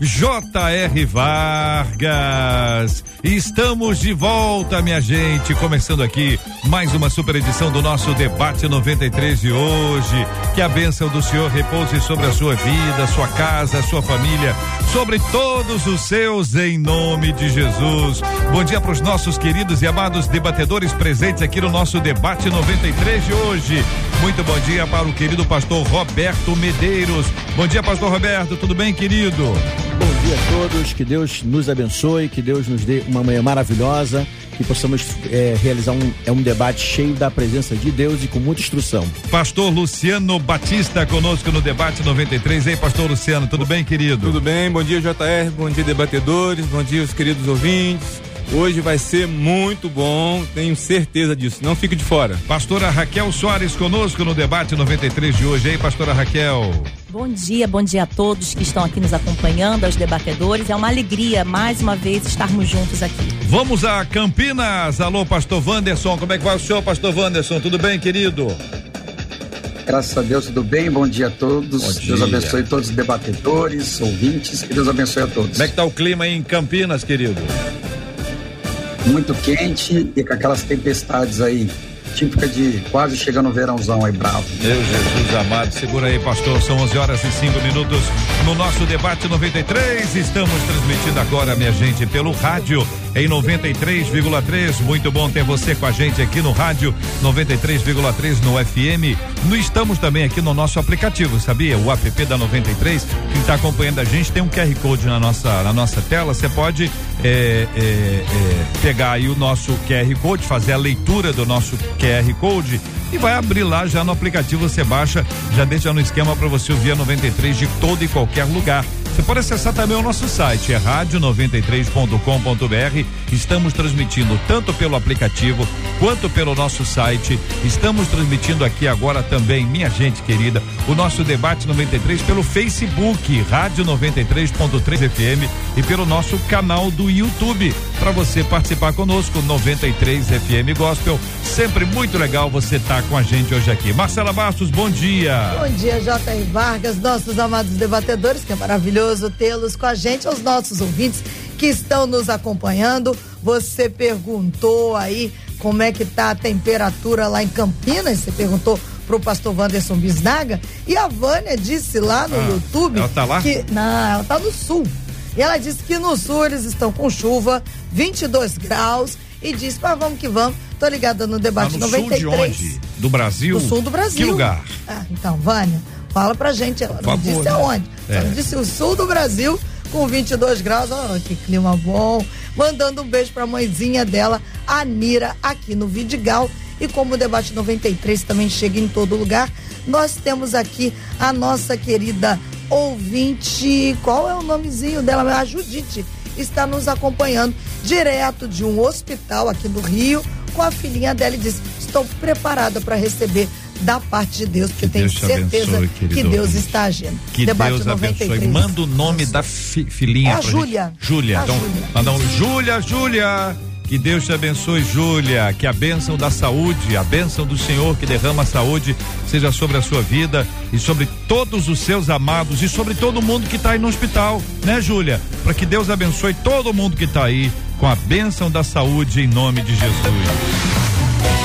J.R. Vargas. Estamos de volta, minha gente, começando aqui mais uma super edição do nosso debate 93 de hoje. Que a bênção do Senhor repouse sobre a sua vida, sua casa, sua família, sobre todos os seus, em nome de Jesus. Bom dia para os nossos queridos e amados debatedores presentes aqui no nosso debate 93 de hoje. Muito bom dia para o querido pastor Roberto Medeiros. Bom dia, pastor Roberto, tudo bem, querido? Bom dia a todos, que Deus nos abençoe, que Deus nos dê uma manhã maravilhosa, que possamos é, realizar um, é um debate cheio da presença de Deus e com muita instrução. Pastor Luciano Batista conosco no debate 93. Ei, pastor Luciano, tudo bem, querido? Tudo bem, bom dia, JR, bom dia, debatedores, bom dia, os queridos ouvintes. Hoje vai ser muito bom, tenho certeza disso. Não fique de fora. Pastora Raquel Soares conosco no debate 93 de hoje. Ei, pastora Raquel. Bom dia, bom dia a todos que estão aqui nos acompanhando, aos debatedores. É uma alegria mais uma vez estarmos juntos aqui. Vamos a Campinas. Alô, pastor Wanderson. Como é que vai o senhor, pastor Wanderson? Tudo bem, querido? Graças a Deus, tudo bem? Bom dia a todos. Dia. Deus abençoe todos os debatedores, ouvintes. Que Deus abençoe a todos. Como é que tá o clima aí em Campinas, querido? Muito quente e com aquelas tempestades aí típica de quase chegando o verãozão aí bravo. Meu Jesus amado, segura aí, pastor. São 11 horas e 5 minutos no nosso debate 93. Estamos transmitindo agora, minha gente, pelo rádio em 93,3. Muito bom ter você com a gente aqui no rádio 93,3 no FM. No, estamos também aqui no nosso aplicativo, sabia? O app da 93. Quem está acompanhando a gente tem um QR Code na nossa, na nossa tela. Você pode é, é, é, pegar aí o nosso QR Code, fazer a leitura do nosso QR Code e vai abrir lá já no aplicativo. Você baixa, já deixa no esquema para você ouvir a 93 de todo e qualquer lugar. Você pode acessar também o nosso site, é rádio93.com.br. Estamos transmitindo tanto pelo aplicativo quanto pelo nosso site. Estamos transmitindo aqui agora também, minha gente querida, o nosso debate 93 pelo Facebook, Rádio 93.3 FM e pelo nosso canal do YouTube. Para você participar conosco, 93 FM Gospel. Sempre muito legal você estar tá com a gente hoje aqui. Marcela Bastos, bom dia. Bom dia, J.R. Vargas, nossos amados debatedores, que é maravilhoso tê-los com a gente, aos nossos ouvintes que estão nos acompanhando. Você perguntou aí como é que tá a temperatura lá em Campinas, você perguntou pro pastor Wanderson Bisnaga, e a Vânia disse lá no ah, YouTube ela tá lá? que não, ela tá no sul. E ela disse que no sul eles estão com chuva, 22 graus e disse: "Mas vamos que vamos". Tô ligada no debate tá no 93. Sul de onde? Do Brasil? Do sul do Brasil. Que lugar? Ah, então, Vânia, Fala pra gente, ela não disse né? aonde. É. Ela disse o sul do Brasil com 22 graus. Oh, que clima bom. Mandando um beijo pra mãezinha dela, a Nira, aqui no Vidigal. E como o debate 93 também chega em todo lugar, nós temos aqui a nossa querida ouvinte. Qual é o nomezinho dela? A Judite está nos acompanhando direto de um hospital aqui do Rio com a filhinha dela e disse: Estou preparada para receber da parte de Deus, porque que tenho certeza abençoe, que Deus está agindo. Que Debate Deus 93. abençoe. Manda o nome da fi, filhinha. É a Júlia. Júlia. Então, manda um Júlia, Júlia. Que Deus te abençoe, Júlia. Que a bênção da saúde, a bênção do Senhor que derrama a saúde, seja sobre a sua vida e sobre todos os seus amados e sobre todo mundo que está aí no hospital, né, Júlia? Para que Deus abençoe todo mundo que está aí com a bênção da saúde em nome de Jesus.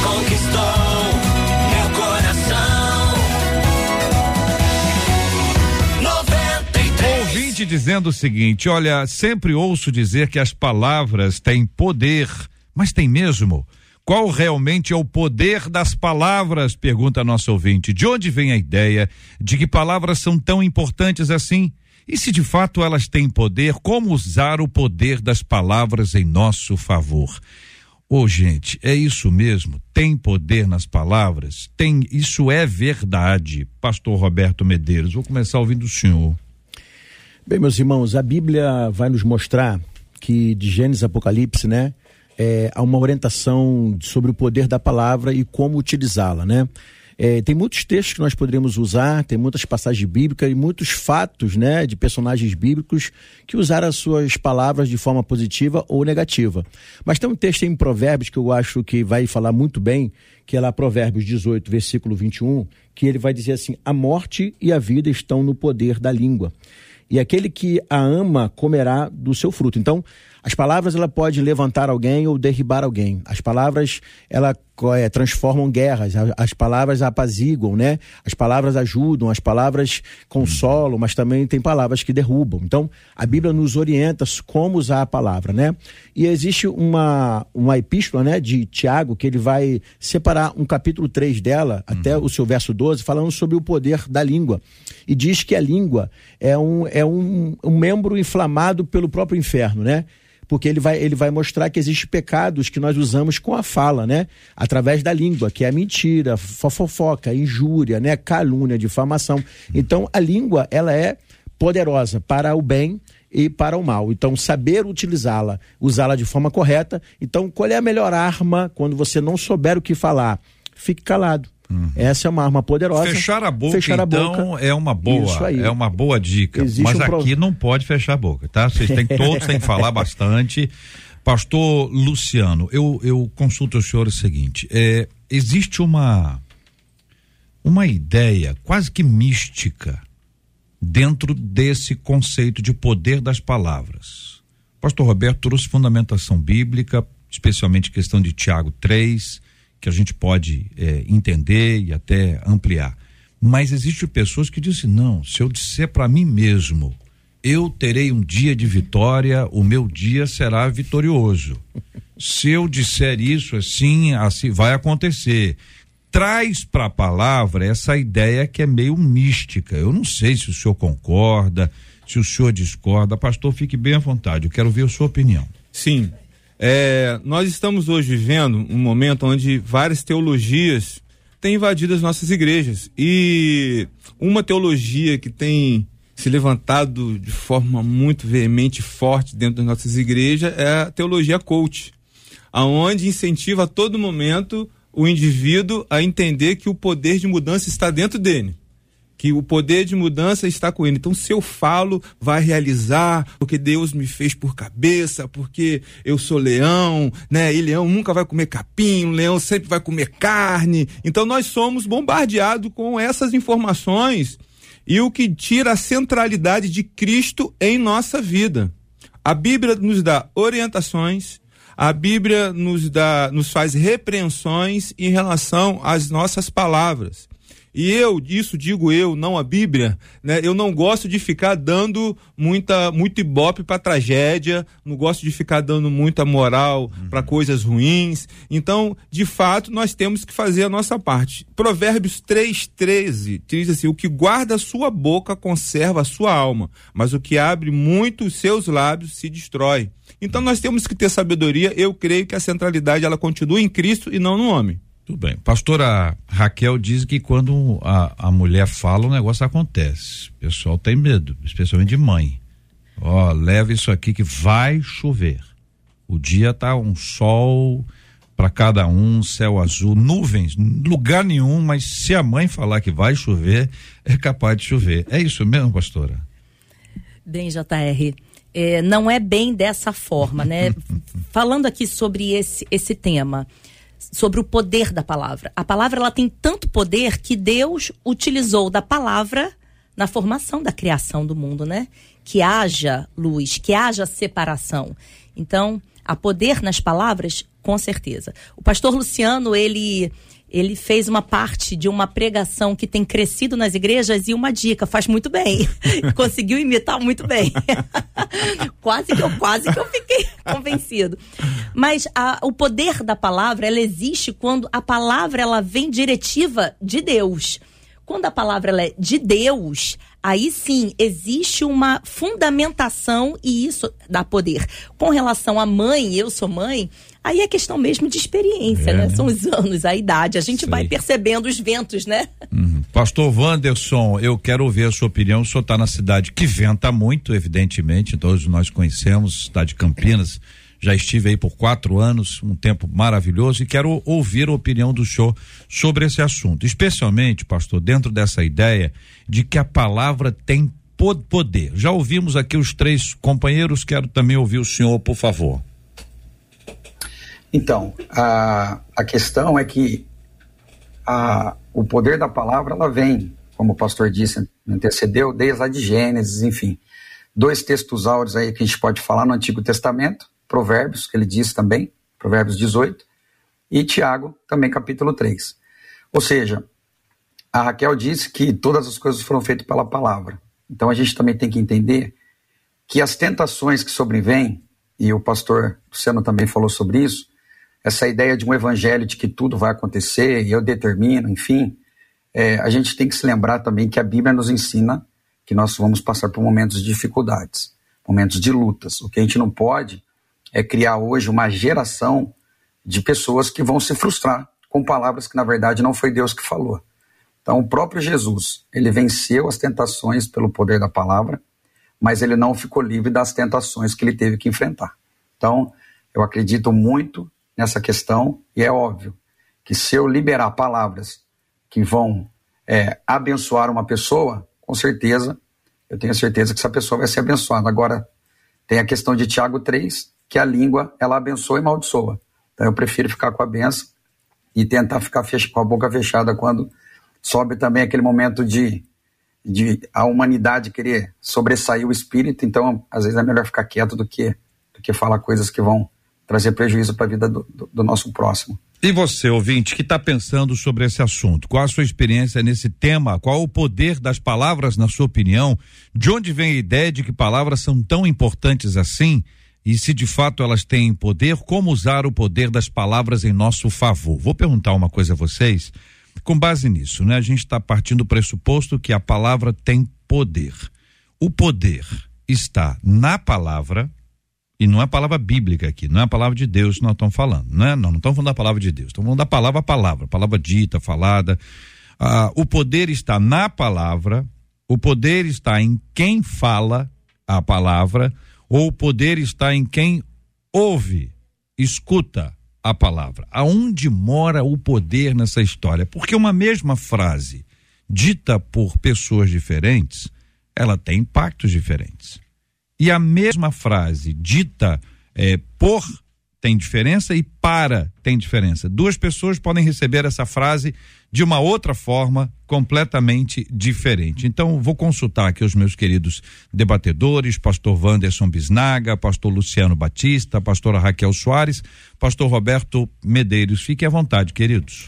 Conquistou ouvinte dizendo o seguinte: olha, sempre ouço dizer que as palavras têm poder, mas tem mesmo? Qual realmente é o poder das palavras? Pergunta a nossa ouvinte. De onde vem a ideia de que palavras são tão importantes assim? E se de fato elas têm poder, como usar o poder das palavras em nosso favor? Ô, oh, gente, é isso mesmo? Tem poder nas palavras? Tem, isso é verdade. Pastor Roberto Medeiros, vou começar ouvindo o senhor. Bem, meus irmãos, a Bíblia vai nos mostrar que de Gênesis Apocalipse, né, é, há uma orientação sobre o poder da palavra e como utilizá-la, né? É, tem muitos textos que nós poderíamos usar, tem muitas passagens bíblicas e muitos fatos, né, de personagens bíblicos que usaram as suas palavras de forma positiva ou negativa. Mas tem um texto em Provérbios que eu acho que vai falar muito bem, que é lá Provérbios 18, versículo 21, que ele vai dizer assim: a morte e a vida estão no poder da língua. E aquele que a ama comerá do seu fruto. Então, as palavras ela pode levantar alguém ou derribar alguém. As palavras ela é, transformam guerras. As palavras apaziguam, né? As palavras ajudam. As palavras consolam, mas também tem palavras que derrubam. Então a Bíblia nos orienta como usar a palavra, né? E existe uma uma epístola, né, de Tiago que ele vai separar um capítulo 3 dela uhum. até o seu verso 12 falando sobre o poder da língua e diz que a língua é um é um, um membro inflamado pelo próprio inferno, né? Porque ele vai, ele vai mostrar que existem pecados que nós usamos com a fala, né? Através da língua, que é a mentira, fofoca, injúria, né? Calúnia, difamação. Então, a língua, ela é poderosa para o bem e para o mal. Então, saber utilizá-la, usá-la de forma correta. Então, qual é a melhor arma quando você não souber o que falar? Fique calado. Uhum. Essa é uma arma poderosa. Fechar a boca, fechar a então, boca. é uma boa, é uma boa dica. Existe Mas um aqui pro... não pode fechar a boca, tá? Vocês têm todos têm que falar bastante. Pastor Luciano, eu, eu consulto o senhor o seguinte: é, existe uma uma ideia quase que mística dentro desse conceito de poder das palavras. Pastor Roberto trouxe fundamentação bíblica, especialmente questão de Tiago 3, que a gente pode é, entender e até ampliar. Mas existem pessoas que dizem: não, se eu disser para mim mesmo, eu terei um dia de vitória, o meu dia será vitorioso. Se eu disser isso assim, assim vai acontecer. Traz para a palavra essa ideia que é meio mística. Eu não sei se o senhor concorda, se o senhor discorda. Pastor, fique bem à vontade. Eu quero ver a sua opinião. Sim, é, nós estamos hoje vivendo um momento onde várias teologias têm invadido as nossas igrejas. E uma teologia que tem se levantado de forma muito veemente e forte dentro das nossas igrejas é a teologia coach, aonde incentiva a todo momento o indivíduo a entender que o poder de mudança está dentro dele que o poder de mudança está com ele. Então, se eu falo, vai realizar, porque Deus me fez por cabeça, porque eu sou leão, né? E leão nunca vai comer capim, leão sempre vai comer carne. Então, nós somos bombardeados com essas informações e o que tira a centralidade de Cristo em nossa vida. A Bíblia nos dá orientações, a Bíblia nos dá, nos faz repreensões em relação às nossas palavras. E eu, isso digo eu, não a Bíblia, né? Eu não gosto de ficar dando muita muito ibope para tragédia, não gosto de ficar dando muita moral uhum. para coisas ruins. Então, de fato, nós temos que fazer a nossa parte. Provérbios 3:13 diz assim: "O que guarda a sua boca conserva a sua alma, mas o que abre muito os seus lábios se destrói." Então nós temos que ter sabedoria. Eu creio que a centralidade ela continua em Cristo e não no homem. Tudo bem. Pastora Raquel diz que quando a, a mulher fala, o negócio acontece. O pessoal tem medo, especialmente de mãe. Ó, leva isso aqui que vai chover. O dia tá um sol para cada um, céu azul, nuvens, lugar nenhum, mas se a mãe falar que vai chover, é capaz de chover. É isso mesmo, pastora? Bem, JR, é, não é bem dessa forma, né? Falando aqui sobre esse, esse tema, sobre o poder da palavra. A palavra ela tem tanto poder que Deus utilizou da palavra na formação da criação do mundo, né? Que haja luz, que haja separação. Então, há poder nas palavras, com certeza. O pastor Luciano, ele ele fez uma parte de uma pregação que tem crescido nas igrejas e uma dica, faz muito bem. Conseguiu imitar muito bem. quase que eu quase que eu fiquei convencido. Mas a, o poder da palavra, ela existe quando a palavra ela vem diretiva de Deus. Quando a palavra ela é de Deus, aí sim existe uma fundamentação e isso dá poder. Com relação à mãe, eu sou mãe, aí é questão mesmo de experiência, é, né? São os anos, a idade. A gente Sei. vai percebendo os ventos, né? Uhum. Pastor Wanderson, eu quero ouvir a sua opinião. O senhor está na cidade que venta muito, evidentemente, todos nós conhecemos, cidade de Campinas. Já estive aí por quatro anos, um tempo maravilhoso, e quero ouvir a opinião do senhor sobre esse assunto. Especialmente, pastor, dentro dessa ideia de que a palavra tem poder. Já ouvimos aqui os três companheiros, quero também ouvir o senhor, por favor. Então, a, a questão é que a, o poder da palavra ela vem, como o pastor disse, antecedeu, desde lá de Gênesis, enfim. Dois textos áureos aí que a gente pode falar no Antigo Testamento, Provérbios, que ele diz também, Provérbios 18, e Tiago, também capítulo 3. Ou seja, a Raquel disse que todas as coisas foram feitas pela palavra. Então a gente também tem que entender que as tentações que sobrevêm, e o pastor Luciano também falou sobre isso, essa ideia de um evangelho de que tudo vai acontecer, e eu determino, enfim, é, a gente tem que se lembrar também que a Bíblia nos ensina que nós vamos passar por momentos de dificuldades, momentos de lutas. O que a gente não pode é criar hoje uma geração de pessoas que vão se frustrar com palavras que na verdade não foi Deus que falou. Então, o próprio Jesus, ele venceu as tentações pelo poder da palavra, mas ele não ficou livre das tentações que ele teve que enfrentar. Então, eu acredito muito nessa questão e é óbvio que se eu liberar palavras que vão é, abençoar uma pessoa, com certeza, eu tenho certeza que essa pessoa vai ser abençoada. Agora, tem a questão de Tiago 3, que a língua, ela abençoa e amaldiçoa. Então, eu prefiro ficar com a benção e tentar ficar com a boca fechada quando sobe também aquele momento de, de a humanidade querer sobressair o espírito, então às vezes é melhor ficar quieto do que, do que falar coisas que vão trazer prejuízo para a vida do, do, do, nosso próximo. E você, ouvinte, que está pensando sobre esse assunto? Qual a sua experiência nesse tema? Qual o poder das palavras, na sua opinião? De onde vem a ideia de que palavras são tão importantes assim? E se de fato elas têm poder, como usar o poder das palavras em nosso favor? Vou perguntar uma coisa a vocês com base nisso, né? A gente está partindo do pressuposto que a palavra tem poder. O poder está na palavra, e não é a palavra bíblica aqui, não é a palavra de Deus que nós estamos falando, né? Não, não estamos falando da palavra de Deus, estamos falando da palavra a palavra, palavra dita, falada. Ah, o poder está na palavra, o poder está em quem fala a palavra, ou o poder está em quem ouve, escuta a palavra. Aonde mora o poder nessa história? Porque uma mesma frase dita por pessoas diferentes, ela tem impactos diferentes. E a mesma frase dita é, por tem diferença e para tem diferença. Duas pessoas podem receber essa frase de uma outra forma completamente diferente. Então, vou consultar aqui os meus queridos debatedores, pastor Wanderson Bisnaga, pastor Luciano Batista, pastora Raquel Soares, pastor Roberto Medeiros. Fiquem à vontade, queridos.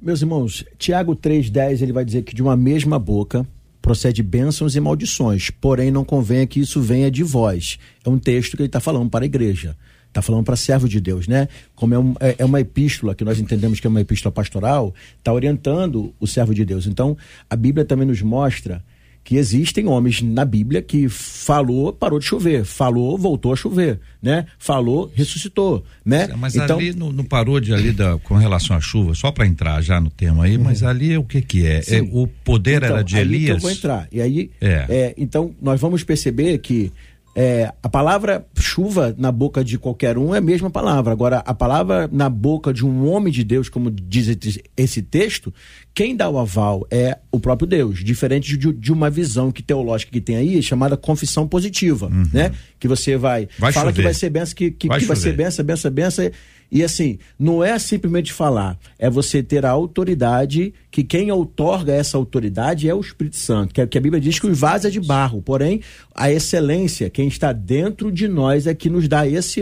Meus irmãos, Tiago 3,10 ele vai dizer que de uma mesma boca procede bênçãos e maldições, porém não convém que isso venha de vós. É um texto que ele está falando para a igreja está falando para servo de Deus, né? Como é, um, é, é, uma epístola, que nós entendemos que é uma epístola pastoral, está orientando o servo de Deus. Então, a Bíblia também nos mostra que existem homens na Bíblia que falou, parou de chover, falou, voltou a chover, né? Falou, ressuscitou, né? Mas então, ali não, não parou de ali da, com relação à chuva, só para entrar já no tema aí, uhum. mas ali é o que que é? é o poder então, era de Elias. eu vou entrar. E aí, é. é. então nós vamos perceber que é, a palavra chuva na boca de qualquer um é a mesma palavra. Agora, a palavra na boca de um homem de Deus, como diz esse texto, quem dá o aval é o próprio Deus, diferente de, de uma visão que teológica que tem aí, chamada confissão positiva, uhum. né? Que você vai, vai fala chover. que vai ser benção, que, que, vai, que vai ser benção, benção, benção, e assim, não é simplesmente falar, é você ter a autoridade, que quem outorga essa autoridade é o Espírito Santo, que, que a Bíblia diz que o vaso é de barro, porém, a excelência, quem está dentro de nós é que nos dá esse,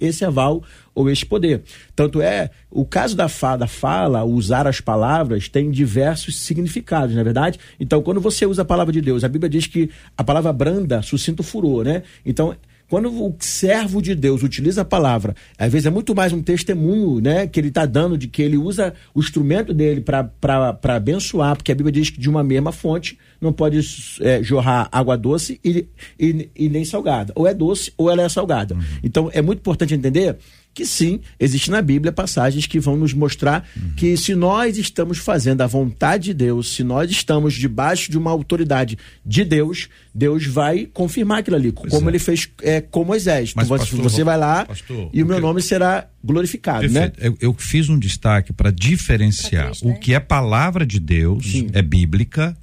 esse aval ou esse poder. Tanto é, o caso da fala, fala, usar as palavras, tem diversos significados, não é verdade? Então, quando você usa a palavra de Deus, a Bíblia diz que a palavra branda suscita o furor, né? Então, quando o servo de Deus utiliza a palavra, às vezes é muito mais um testemunho, né, que ele está dando de que ele usa o instrumento dele para abençoar, porque a Bíblia diz que de uma mesma fonte não pode é, jorrar água doce e, e, e, nem salgada. Ou é doce ou ela é salgada. Uhum. Então é muito importante entender que sim, existe na Bíblia passagens que vão nos mostrar uhum. que se nós estamos fazendo a vontade de Deus, se nós estamos debaixo de uma autoridade de Deus, Deus vai confirmar aquilo ali, pois como é. ele fez é, com Moisés. Mas, você, pastor, você vai lá pastor, e o meu nome será glorificado, né? Perfeito. né? Eu, eu, fiz um destaque para diferenciar o que é palavra de Deus, sim. é bíblica,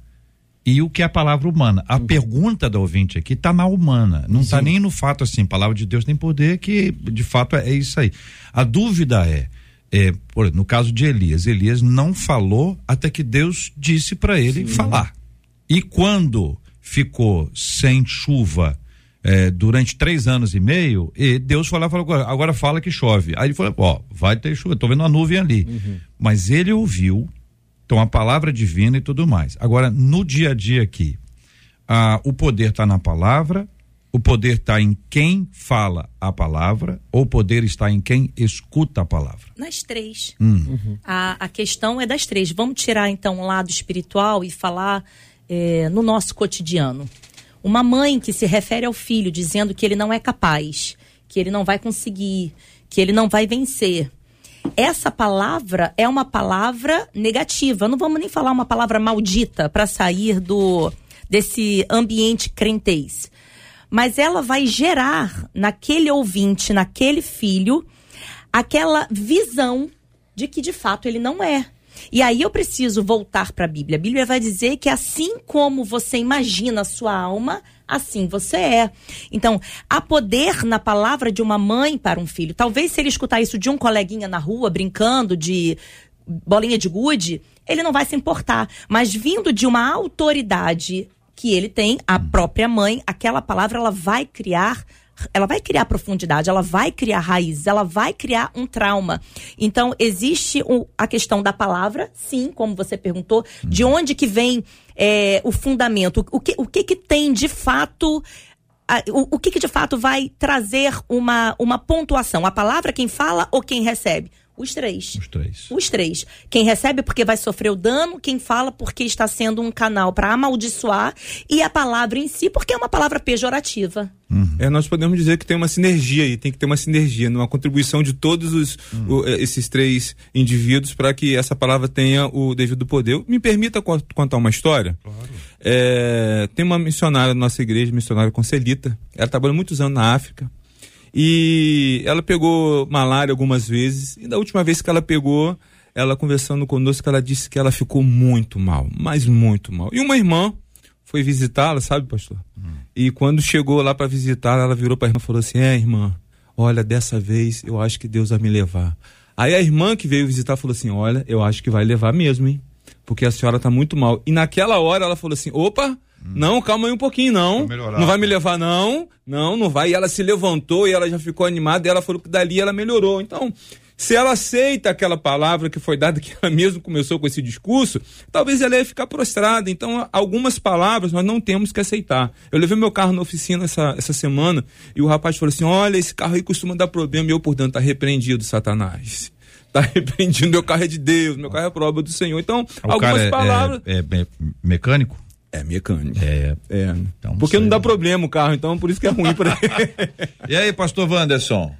e o que é a palavra humana. A pergunta da ouvinte aqui está na humana, não está nem no fato assim, palavra de Deus tem poder, que de fato é, é isso aí. A dúvida é, é por, no caso de Elias, Elias não falou até que Deus disse para ele Sim. falar. E quando ficou sem chuva é, durante três anos e meio, e Deus falou, falou agora fala que chove. Aí ele falou, ó, vai ter chuva, tô vendo uma nuvem ali. Uhum. Mas ele ouviu então, a palavra divina e tudo mais. Agora, no dia a dia aqui, ah, o poder está na palavra, o poder está em quem fala a palavra, ou o poder está em quem escuta a palavra? Nas três. Hum. Uhum. A, a questão é das três. Vamos tirar então o lado espiritual e falar é, no nosso cotidiano. Uma mãe que se refere ao filho dizendo que ele não é capaz, que ele não vai conseguir, que ele não vai vencer essa palavra é uma palavra negativa. Não vamos nem falar uma palavra maldita para sair do desse ambiente crentez. Mas ela vai gerar naquele ouvinte, naquele filho, aquela visão de que de fato ele não é. E aí eu preciso voltar para a Bíblia. A Bíblia vai dizer que assim como você imagina a sua alma, assim você é. Então, há poder na palavra de uma mãe para um filho. Talvez se ele escutar isso de um coleguinha na rua, brincando de bolinha de gude, ele não vai se importar. Mas vindo de uma autoridade que ele tem, a própria mãe, aquela palavra ela vai criar ela vai criar profundidade, ela vai criar raízes, ela vai criar um trauma. Então, existe um, a questão da palavra, sim, como você perguntou, de onde que vem é, o fundamento, o que, o que que tem de fato o, o, que, que de fato vai trazer uma, uma pontuação? A palavra quem fala ou quem recebe? Os três. Os três. Os três. Quem recebe porque vai sofrer o dano, quem fala porque está sendo um canal para amaldiçoar, e a palavra em si porque é uma palavra pejorativa. Uhum. É, nós podemos dizer que tem uma sinergia aí, tem que ter uma sinergia, uma contribuição de todos os, uhum. o, é, esses três indivíduos para que essa palavra tenha o devido poder. Me permita contar uma história? Claro. É, tem uma missionária na nossa igreja, missionária Concelita. Ela trabalhou muitos anos na África. E ela pegou malária algumas vezes. E da última vez que ela pegou, ela conversando conosco, ela disse que ela ficou muito mal, mas muito mal. E uma irmã foi visitá-la, sabe, pastor? Hum. E quando chegou lá para visitá-la, ela virou para a irmã e falou assim: É, irmã, olha, dessa vez eu acho que Deus vai me levar. Aí a irmã que veio visitar falou assim: Olha, eu acho que vai levar mesmo, hein? Porque a senhora tá muito mal. E naquela hora ela falou assim: Opa, não, calma aí um pouquinho, não. Não vai me levar, não. Não, não vai. E ela se levantou e ela já ficou animada e ela falou que dali ela melhorou. Então, se ela aceita aquela palavra que foi dada, que ela mesmo começou com esse discurso, talvez ela ia ficar prostrada. Então, algumas palavras nós não temos que aceitar. Eu levei meu carro na oficina essa, essa semana e o rapaz falou assim: Olha, esse carro aí costuma dar problema. E eu, portanto, tá repreendido, Satanás tá repreendido, meu carro é de Deus, meu carro é prova do Senhor. Então, o algumas é, palavras. É, é, é mecânico? É mecânico. É. é. Então, Porque não dá problema o carro, então por isso que é ruim para E aí, pastor Wanderson?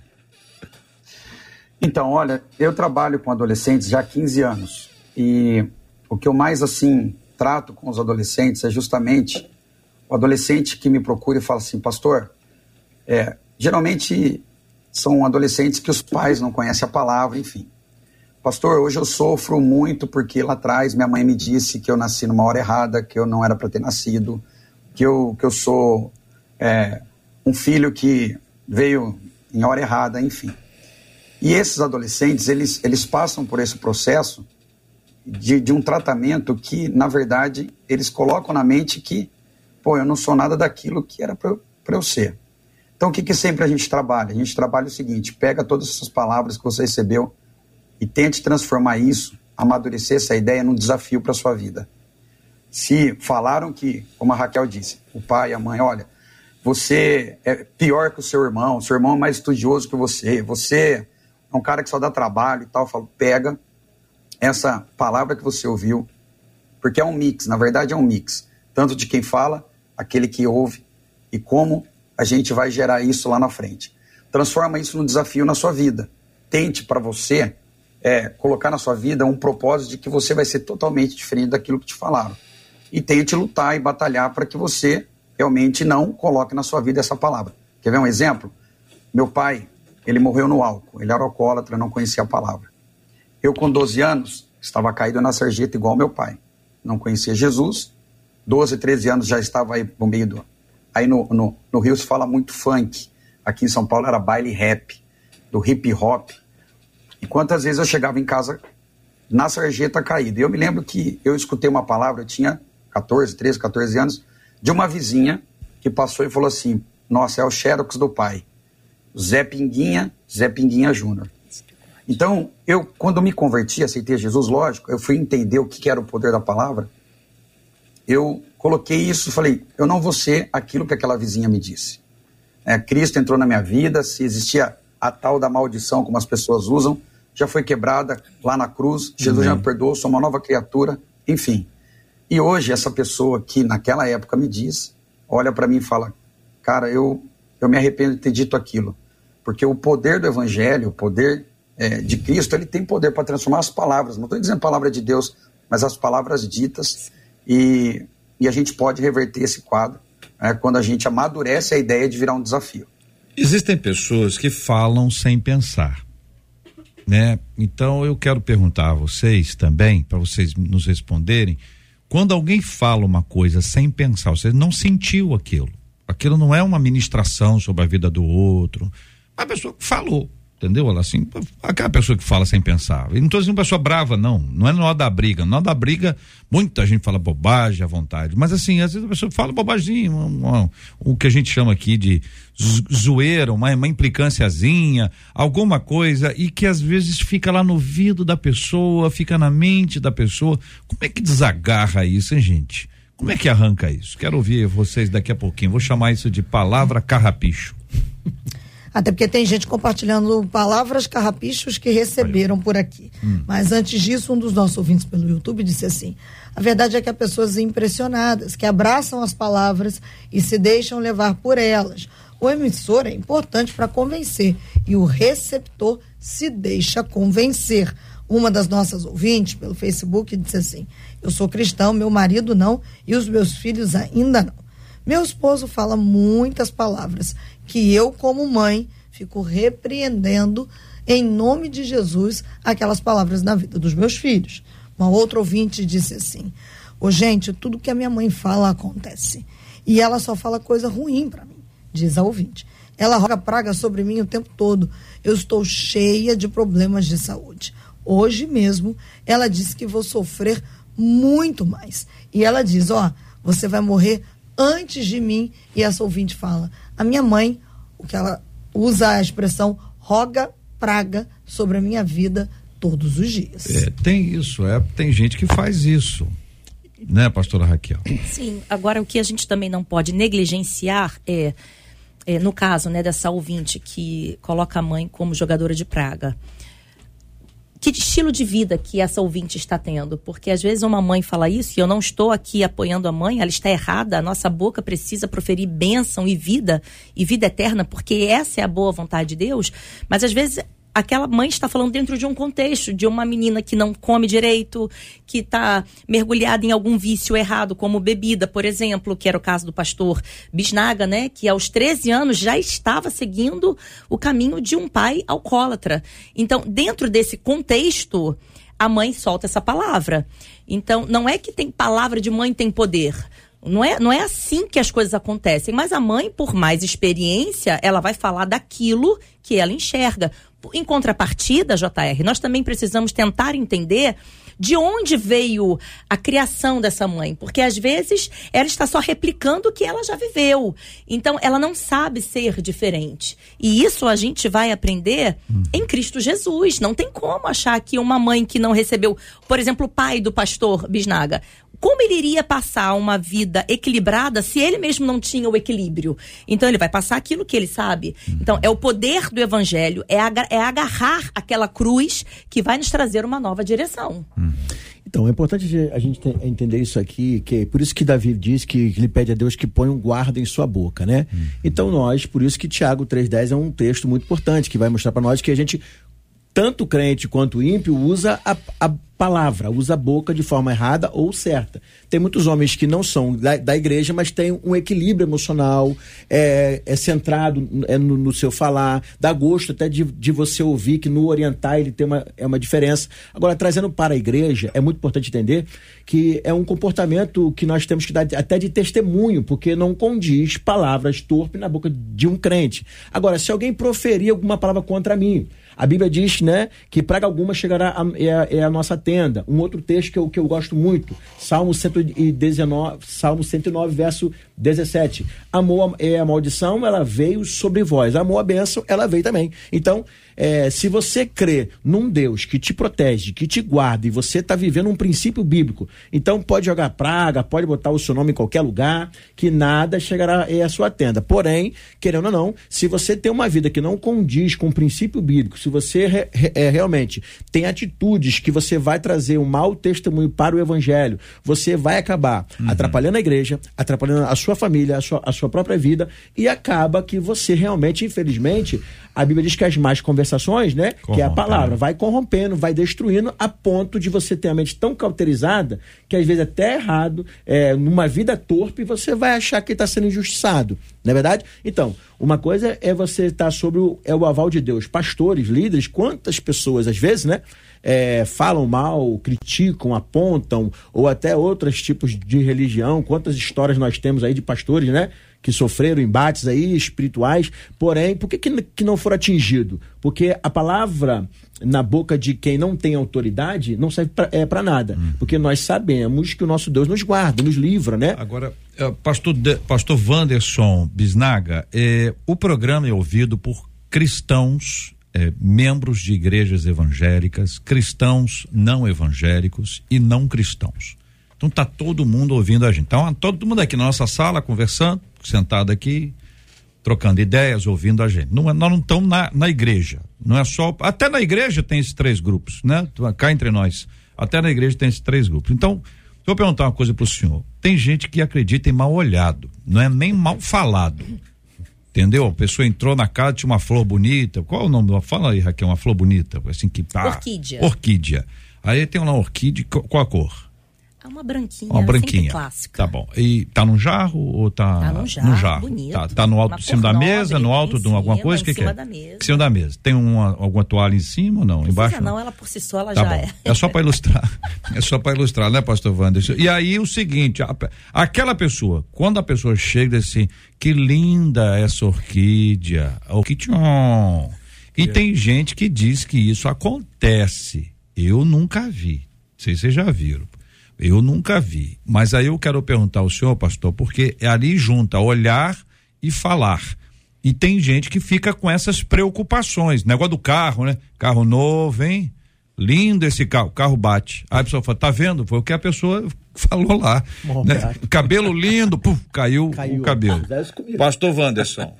Então, olha, eu trabalho com adolescentes já há 15 anos. E o que eu mais, assim, trato com os adolescentes é justamente o adolescente que me procura e fala assim, pastor, é, geralmente são adolescentes que os pais não conhecem a palavra, enfim. Pastor, hoje eu sofro muito porque lá atrás minha mãe me disse que eu nasci numa hora errada, que eu não era para ter nascido, que eu, que eu sou é, um filho que veio em hora errada, enfim. E esses adolescentes, eles, eles passam por esse processo de, de um tratamento que, na verdade, eles colocam na mente que, pô, eu não sou nada daquilo que era para eu ser. Então, o que, que sempre a gente trabalha? A gente trabalha o seguinte: pega todas essas palavras que você recebeu e tente transformar isso, amadurecer essa ideia num desafio para sua vida. Se falaram que, como a Raquel disse, o pai e a mãe, olha, você é pior que o seu irmão, seu irmão é mais estudioso que você, você é um cara que só dá trabalho e tal. Eu falo, pega essa palavra que você ouviu, porque é um mix, na verdade é um mix, tanto de quem fala, aquele que ouve, e como a gente vai gerar isso lá na frente. Transforma isso num desafio na sua vida. Tente para você é, colocar na sua vida um propósito de que você vai ser totalmente diferente daquilo que te falaram. E tente lutar e batalhar para que você realmente não coloque na sua vida essa palavra. Quer ver um exemplo? Meu pai, ele morreu no álcool, ele era alcoólatra, não conhecia a palavra. Eu, com 12 anos, estava caído na sarjeta igual meu pai. Não conhecia Jesus, 12, 13 anos já estava aí no meio do... Aí no, no, no Rio se fala muito funk, aqui em São Paulo era baile rap, do hip hop. E quantas vezes eu chegava em casa na sarjeta caída. Eu me lembro que eu escutei uma palavra, eu tinha 14, 13, 14 anos, de uma vizinha que passou e falou assim: Nossa, é o Xerox do pai. Zé Pinguinha, Zé Pinguinha Júnior. Então, eu, quando me converti, aceitei Jesus, lógico, eu fui entender o que era o poder da palavra. Eu coloquei isso, falei: Eu não vou ser aquilo que aquela vizinha me disse. É, Cristo entrou na minha vida, se existia a tal da maldição, como as pessoas usam, já foi quebrada lá na cruz, Jesus uhum. já me perdoou, sou uma nova criatura, enfim. E hoje essa pessoa que naquela época me diz, olha para mim e fala: "Cara, eu eu me arrependo de ter dito aquilo", porque o poder do evangelho, o poder é, de Cristo, ele tem poder para transformar as palavras. Não estou dizendo palavra de Deus, mas as palavras ditas e, e a gente pode reverter esse quadro é, quando a gente amadurece a ideia de virar um desafio. Existem pessoas que falam sem pensar, né? Então eu quero perguntar a vocês também, para vocês nos responderem quando alguém fala uma coisa sem pensar, você não sentiu aquilo. Aquilo não é uma ministração sobre a vida do outro. A pessoa falou, entendeu? Ela assim, aquela pessoa que fala sem pensar. E não estou dizendo pessoa brava, não. Não é hora da briga. Hora da briga, muita gente fala bobagem à vontade. Mas assim, às vezes a pessoa fala bobagem, o que a gente chama aqui de zoeira, uma, uma implicânciazinha, alguma coisa, e que às vezes fica lá no ouvido da pessoa, fica na mente da pessoa. Como é que desagarra isso, hein, gente? Como é que arranca isso? Quero ouvir vocês daqui a pouquinho. Vou chamar isso de palavra carrapicho. Até porque tem gente compartilhando palavras carrapichos que receberam por aqui. Hum. Mas antes disso, um dos nossos ouvintes pelo YouTube disse assim: a verdade é que há pessoas impressionadas, que abraçam as palavras e se deixam levar por elas. O emissor é importante para convencer e o receptor se deixa convencer. Uma das nossas ouvintes pelo Facebook disse assim: Eu sou cristão, meu marido não e os meus filhos ainda não. Meu esposo fala muitas palavras que eu, como mãe, fico repreendendo em nome de Jesus aquelas palavras na vida dos meus filhos. Uma outra ouvinte disse assim: Ô, oh, gente, tudo que a minha mãe fala acontece. E ela só fala coisa ruim para mim, diz a ouvinte. Ela roga praga sobre mim o tempo todo. Eu estou cheia de problemas de saúde. Hoje mesmo, ela disse que vou sofrer muito mais. E ela diz: Ó, oh, você vai morrer antes de mim. E essa ouvinte fala: a minha mãe, o que ela usa a expressão roga praga sobre a minha vida todos os dias. É, tem isso, é, tem gente que faz isso. Né, pastora Raquel? Sim, agora o que a gente também não pode negligenciar é, é no caso, né, dessa ouvinte que coloca a mãe como jogadora de praga que estilo de vida que essa ouvinte está tendo. Porque às vezes uma mãe fala isso e eu não estou aqui apoiando a mãe, ela está errada. A nossa boca precisa proferir bênção e vida e vida eterna, porque essa é a boa vontade de Deus. Mas às vezes aquela mãe está falando dentro de um contexto de uma menina que não come direito, que está mergulhada em algum vício errado, como bebida, por exemplo, que era o caso do pastor Bisnaga, né? Que aos 13 anos já estava seguindo o caminho de um pai alcoólatra. Então, dentro desse contexto, a mãe solta essa palavra. Então, não é que tem palavra de mãe tem poder. Não é, não é assim que as coisas acontecem, mas a mãe, por mais experiência, ela vai falar daquilo que ela enxerga. Em contrapartida, JR, nós também precisamos tentar entender de onde veio a criação dessa mãe, porque às vezes ela está só replicando o que ela já viveu. Então ela não sabe ser diferente. E isso a gente vai aprender hum. em Cristo Jesus. Não tem como achar que uma mãe que não recebeu, por exemplo, o pai do pastor Bisnaga, como ele iria passar uma vida equilibrada se ele mesmo não tinha o equilíbrio? Então ele vai passar aquilo que ele sabe. Então é o poder do evangelho, é, é agarrar aquela cruz que vai nos trazer uma nova direção. Então, é importante a gente entender isso aqui, que é por isso que Davi diz que ele pede a Deus que ponha um guarda em sua boca, né? Uhum. Então, nós, por isso que Tiago 3,10 é um texto muito importante, que vai mostrar para nós que a gente, tanto crente quanto ímpio, usa a, a palavra, usa a boca de forma errada ou certa. Tem muitos homens que não são da, da igreja, mas têm um equilíbrio emocional, é, é centrado é no, no, seu falar, dá gosto até de, de você ouvir que no orientar ele tem uma, é uma diferença. Agora, trazendo para a igreja, é muito importante entender que é um comportamento que nós temos que dar até de testemunho, porque não condiz palavras torpes na boca de um crente. Agora, se alguém proferir alguma palavra contra mim, a Bíblia diz, né, que praga alguma chegará a, é, a, é a nossa tenda. Um outro texto que eu, que eu gosto muito, Salmo 119, Salmo 109, verso 17. Amor é a maldição, ela veio sobre vós. Amor a bênção, ela veio também. Então, é, se você crê num Deus que te protege, que te guarda e você está vivendo um princípio bíblico, então pode jogar praga, pode botar o seu nome em qualquer lugar, que nada chegará à sua tenda. Porém, querendo ou não, se você tem uma vida que não condiz com o princípio bíblico, se você re, re, é, realmente tem atitudes que você vai trazer um mau testemunho para o evangelho, você vai acabar uhum. atrapalhando a igreja, atrapalhando a sua família, a sua, a sua própria vida e acaba que você realmente, infelizmente, a Bíblia diz que as más conversações, né? Corrompe, que é a palavra, vai corrompendo, vai destruindo, a ponto de você ter a mente tão cauterizada que às vezes até errado, é, numa vida torpe, você vai achar que está sendo injustiçado. Não é verdade? Então, uma coisa é você estar tá sobre o, é o aval de Deus. Pastores, líderes, quantas pessoas, às vezes, né? É, falam mal, criticam, apontam, ou até outros tipos de religião. Quantas histórias nós temos aí de pastores, né? Que sofreram embates aí espirituais, porém, por que, que, que não for atingido? Porque a palavra na boca de quem não tem autoridade não serve para é, nada. Hum. Porque nós sabemos que o nosso Deus nos guarda, nos livra, né? Agora, é, pastor, de, pastor Wanderson Bisnaga, é, o programa é ouvido por cristãos, é, membros de igrejas evangélicas, cristãos não evangélicos e não cristãos. Então tá todo mundo ouvindo a gente. Então, todo mundo aqui na nossa sala conversando, sentado aqui, trocando ideias, ouvindo a gente. Não, é, nós não estamos na, na igreja. Não é só. Até na igreja tem esses três grupos, né? Cá entre nós. Até na igreja tem esses três grupos. Então, eu perguntar uma coisa para o senhor. Tem gente que acredita em mal olhado, não é nem mal falado. Entendeu? A pessoa entrou na casa, tinha uma flor bonita. Qual é o nome? Fala aí, Raquel, uma flor bonita. Assim que tá. Orquídea. Orquídea. Aí tem uma orquídea, qual a cor? É uma branquinha, uma branquinha. clássica. Tá bom. E tá num jarro ou tá, tá no jarro? No jarro. Bonito. Tá, tá no alto, em cima da mesa, no alto de alguma coisa, o que, que é? Em cima da mesa. Em cima da mesa. Tem uma, alguma toalha em cima ou não? Precisa Embaixo? Não, ela por si só ela tá já bom. é. É só para ilustrar. é só para ilustrar, né, pastor Wanderson? E aí o seguinte, a, aquela pessoa, quando a pessoa chega assim, que linda essa orquídea, orquídea. E é. tem gente que diz que isso acontece. Eu nunca vi. Não sei se vocês já viram. Eu nunca vi. Mas aí eu quero perguntar ao senhor, pastor, porque é ali junta olhar e falar. E tem gente que fica com essas preocupações. Negócio do carro, né? Carro novo, hein? Lindo esse carro, o carro bate. Aí a pessoa fala, tá vendo? Foi o que a pessoa falou lá. Bom, né? Cabelo lindo, puf, caiu, caiu, o cabelo. Pastor Wanderson.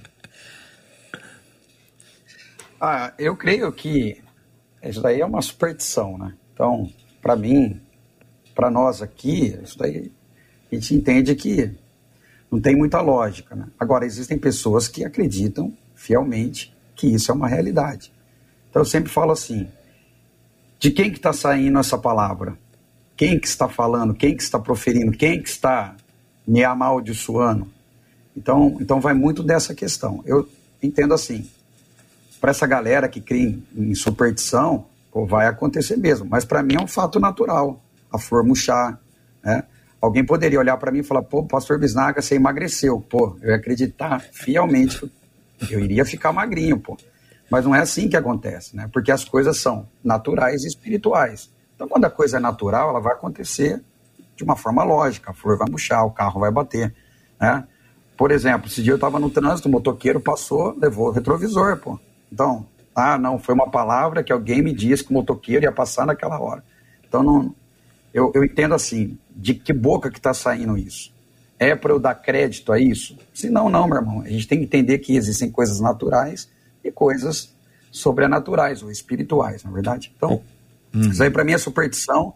Ah, eu creio que isso daí é uma superstição, né? Então, para mim, para nós aqui, isso daí a gente entende que não tem muita lógica. Né? Agora, existem pessoas que acreditam fielmente que isso é uma realidade. Então eu sempre falo assim, de quem que está saindo essa palavra? Quem que está falando? Quem que está proferindo? Quem que está me amaldiçoando? Então, então vai muito dessa questão. Eu entendo assim, para essa galera que crê em, superstição, pô, vai acontecer mesmo. Mas para mim é um fato natural a flor murchar, né? Alguém poderia olhar para mim e falar, pô, pastor Bisnaga, você emagreceu. Pô, eu ia acreditar fielmente eu iria ficar magrinho, pô. Mas não é assim que acontece, né? Porque as coisas são naturais e espirituais. Então, quando a coisa é natural, ela vai acontecer de uma forma lógica. A flor vai murchar, o carro vai bater, né? Por exemplo, esse dia eu estava no trânsito, o motoqueiro passou, levou o retrovisor, pô. Então, ah, não, foi uma palavra que alguém me disse que o motoqueiro ia passar naquela hora. Então, não, eu, eu entendo assim, de que boca que está saindo isso? É para eu dar crédito a isso? Se não, não, meu irmão. A gente tem que entender que existem coisas naturais e coisas sobrenaturais ou espirituais, na é verdade. Então, hum. isso aí para mim é superstição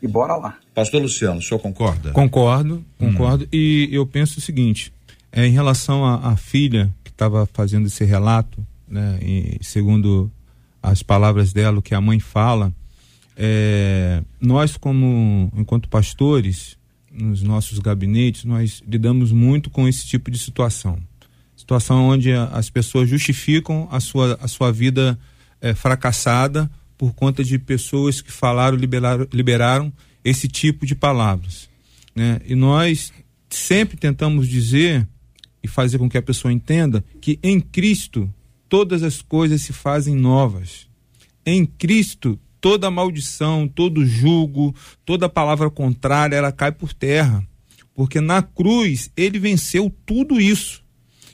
e bora lá. Pastor Luciano, o senhor concorda? Concordo, concordo. Hum. E eu penso o seguinte: é, em relação à filha que estava fazendo esse relato, né, e segundo as palavras dela, o que a mãe fala, é, nós como enquanto pastores nos nossos gabinetes nós lidamos muito com esse tipo de situação situação onde as pessoas justificam a sua, a sua vida é, fracassada por conta de pessoas que falaram liberaram, liberaram esse tipo de palavras né? e nós sempre tentamos dizer e fazer com que a pessoa entenda que em Cristo todas as coisas se fazem novas em Cristo toda maldição, todo julgo, toda palavra contrária, ela cai por terra. Porque na cruz ele venceu tudo isso.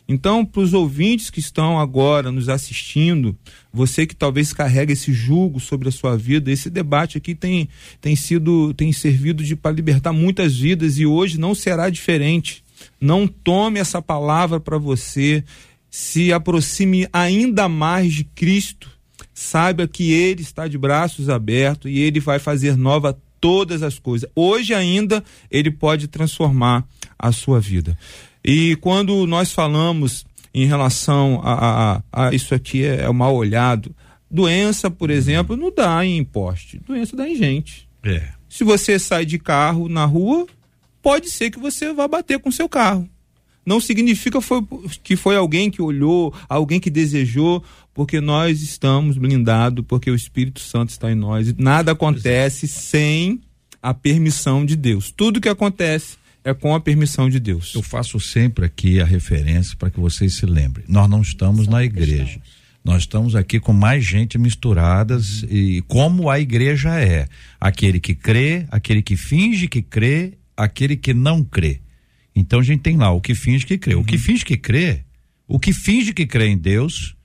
Então, para os ouvintes que estão agora nos assistindo, você que talvez carrega esse julgo sobre a sua vida, esse debate aqui tem, tem sido, tem servido de para libertar muitas vidas e hoje não será diferente. Não tome essa palavra para você, se aproxime ainda mais de Cristo saiba que ele está de braços abertos e ele vai fazer nova todas as coisas. Hoje ainda ele pode transformar a sua vida. E quando nós falamos em relação a, a, a isso aqui é, é mal olhado, doença, por exemplo, não dá em poste, doença dá em gente. É. Se você sai de carro na rua, pode ser que você vá bater com seu carro não significa foi, que foi alguém que olhou, alguém que desejou, porque nós estamos blindados, porque o Espírito Santo está em nós. Nada acontece sem a permissão de Deus. Tudo que acontece é com a permissão de Deus. Eu faço sempre aqui a referência para que vocês se lembrem. Nós não estamos na igreja. Nós estamos aqui com mais gente misturadas e como a igreja é. Aquele que crê, aquele que finge que crê, aquele que não crê. Então a gente tem lá o que finge que crê. Uhum. O que uhum. finge que crê, o que finge que crê em Deus,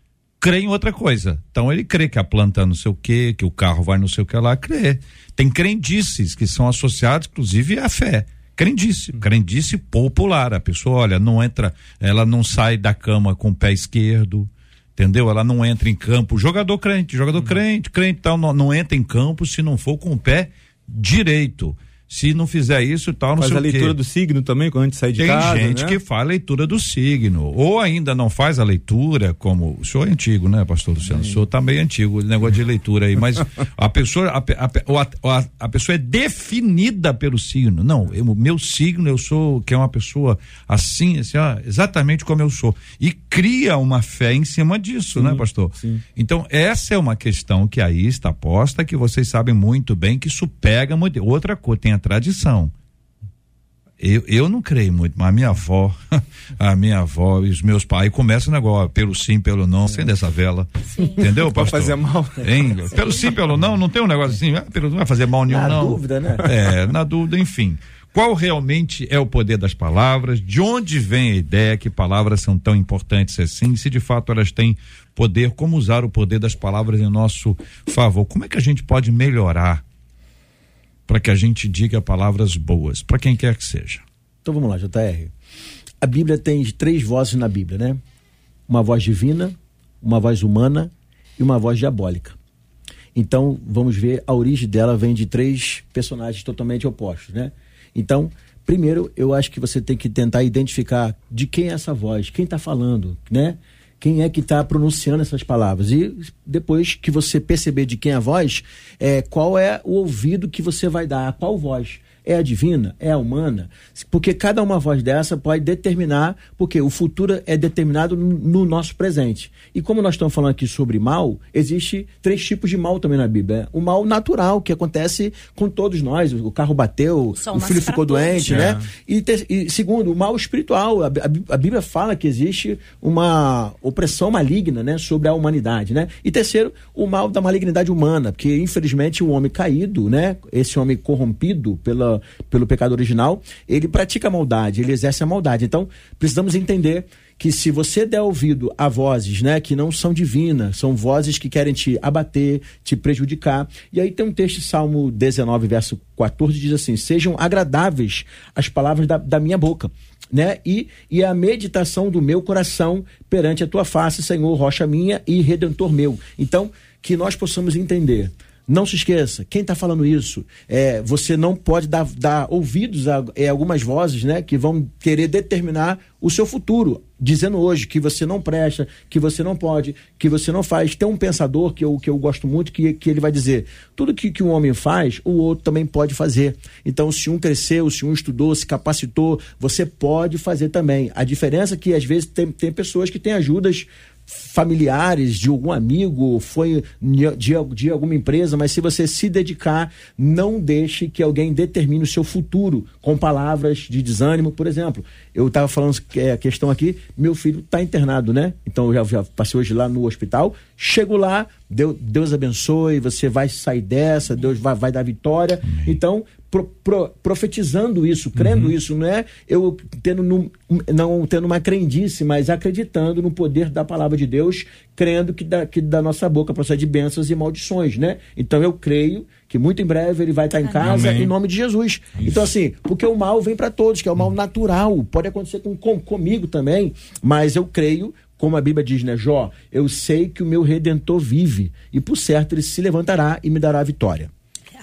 crê em outra coisa. Então ele crê que a planta não sei o quê, que o carro vai não sei o que lá, crê. Tem crendices que são associados, inclusive, à fé. Crendice, uhum. crendice popular. A pessoa, olha, não entra, ela não sai da cama com o pé esquerdo, entendeu? Ela não entra em campo. Jogador crente, jogador uhum. crente, crente tal, não, não entra em campo se não for com o pé direito se não fizer isso tal, não faz sei a leitura do signo também quando a gente sai de Tem casa. Tem gente né? que faz a leitura do signo, ou ainda não faz a leitura, como o senhor é antigo, né, pastor Luciano? O senhor tá meio antigo, o negócio de leitura aí, mas a pessoa, a, a, a, a, pessoa é definida pelo signo. Não, o meu signo, eu sou, que é uma pessoa assim, assim, ó, exatamente como eu sou. E cria uma fé em cima disso, né, sim, né, pastor? Sim. Então, essa é uma questão que aí está posta, que vocês sabem muito bem que isso pega muito. Outra coisa, tem a tradição. Eu, eu não creio muito, mas a minha avó, a minha avó e os meus pais começam o negócio, pelo sim, pelo não, sem dessa vela. Sim. Entendeu, pastor? fazer mal. Hein? Pelo sim, pelo não, não tem um negócio assim, ah, pelo, não vai fazer mal nenhum, na não. Na dúvida, né? É, na dúvida, enfim. Qual realmente é o poder das palavras? De onde vem a ideia que palavras são tão importantes assim? Se de fato elas têm poder, como usar o poder das palavras em nosso favor? Como é que a gente pode melhorar para que a gente diga palavras boas, para quem quer que seja. Então vamos lá, JR. A Bíblia tem três vozes na Bíblia, né? Uma voz divina, uma voz humana e uma voz diabólica. Então, vamos ver, a origem dela vem de três personagens totalmente opostos, né? Então, primeiro, eu acho que você tem que tentar identificar de quem é essa voz, quem está falando, né? Quem é que está pronunciando essas palavras. E depois que você perceber de quem é a voz, é, qual é o ouvido que você vai dar, a qual voz. É a divina? É a humana? Porque cada uma voz dessa pode determinar, porque o futuro é determinado no nosso presente. E como nós estamos falando aqui sobre mal, existe três tipos de mal também na Bíblia. O mal natural, que acontece com todos nós. O carro bateu, o filho ficou doente, né? E, ter, e, segundo, o mal espiritual. A, a, a, Bíblia fala que existe uma opressão maligna, né? Sobre a humanidade, né? E terceiro, o mal da malignidade humana, porque infelizmente o homem caído, né? Esse homem corrompido pela pelo pecado original, ele pratica a maldade, ele exerce a maldade. Então, precisamos entender que se você der ouvido a vozes, né, que não são divinas, são vozes que querem te abater, te prejudicar. E aí tem um texto, Salmo 19, verso 14, diz assim: Sejam agradáveis as palavras da, da minha boca. Né? E, e a meditação do meu coração perante a tua face, Senhor, rocha minha e redentor meu. Então, que nós possamos entender não se esqueça, quem está falando isso, é, você não pode dar, dar ouvidos a é, algumas vozes né, que vão querer determinar o seu futuro, dizendo hoje que você não presta, que você não pode, que você não faz. Tem um pensador que eu, que eu gosto muito que, que ele vai dizer: tudo que, que um homem faz, o outro também pode fazer. Então, se um cresceu, se um estudou, se capacitou, você pode fazer também. A diferença é que às vezes tem, tem pessoas que têm ajudas familiares, de algum amigo, foi de, de, alguma empresa, mas se você se dedicar, não deixe que alguém determine o seu futuro com palavras de desânimo. Por exemplo, eu estava falando que é a questão aqui, meu filho está internado, né? Então eu já, já, passei hoje lá no hospital, chego lá, Deus, Deus abençoe, você vai sair dessa, Deus vai, vai dar vitória. Então, pro, pro, profetizando isso, crendo uhum. isso, não é eu tendo num, não tendo uma crendice, mas acreditando no poder da palavra de Deus, crendo que da, que da nossa boca procede bênçãos e maldições, né? Então eu creio que muito em breve ele vai estar em casa Amém. em nome de Jesus. Isso. Então assim, porque o mal vem para todos, que é o mal natural, pode acontecer com, com, comigo também, mas eu creio como a Bíblia diz, né, Jó, eu sei que o meu redentor vive e por certo ele se levantará e me dará a vitória.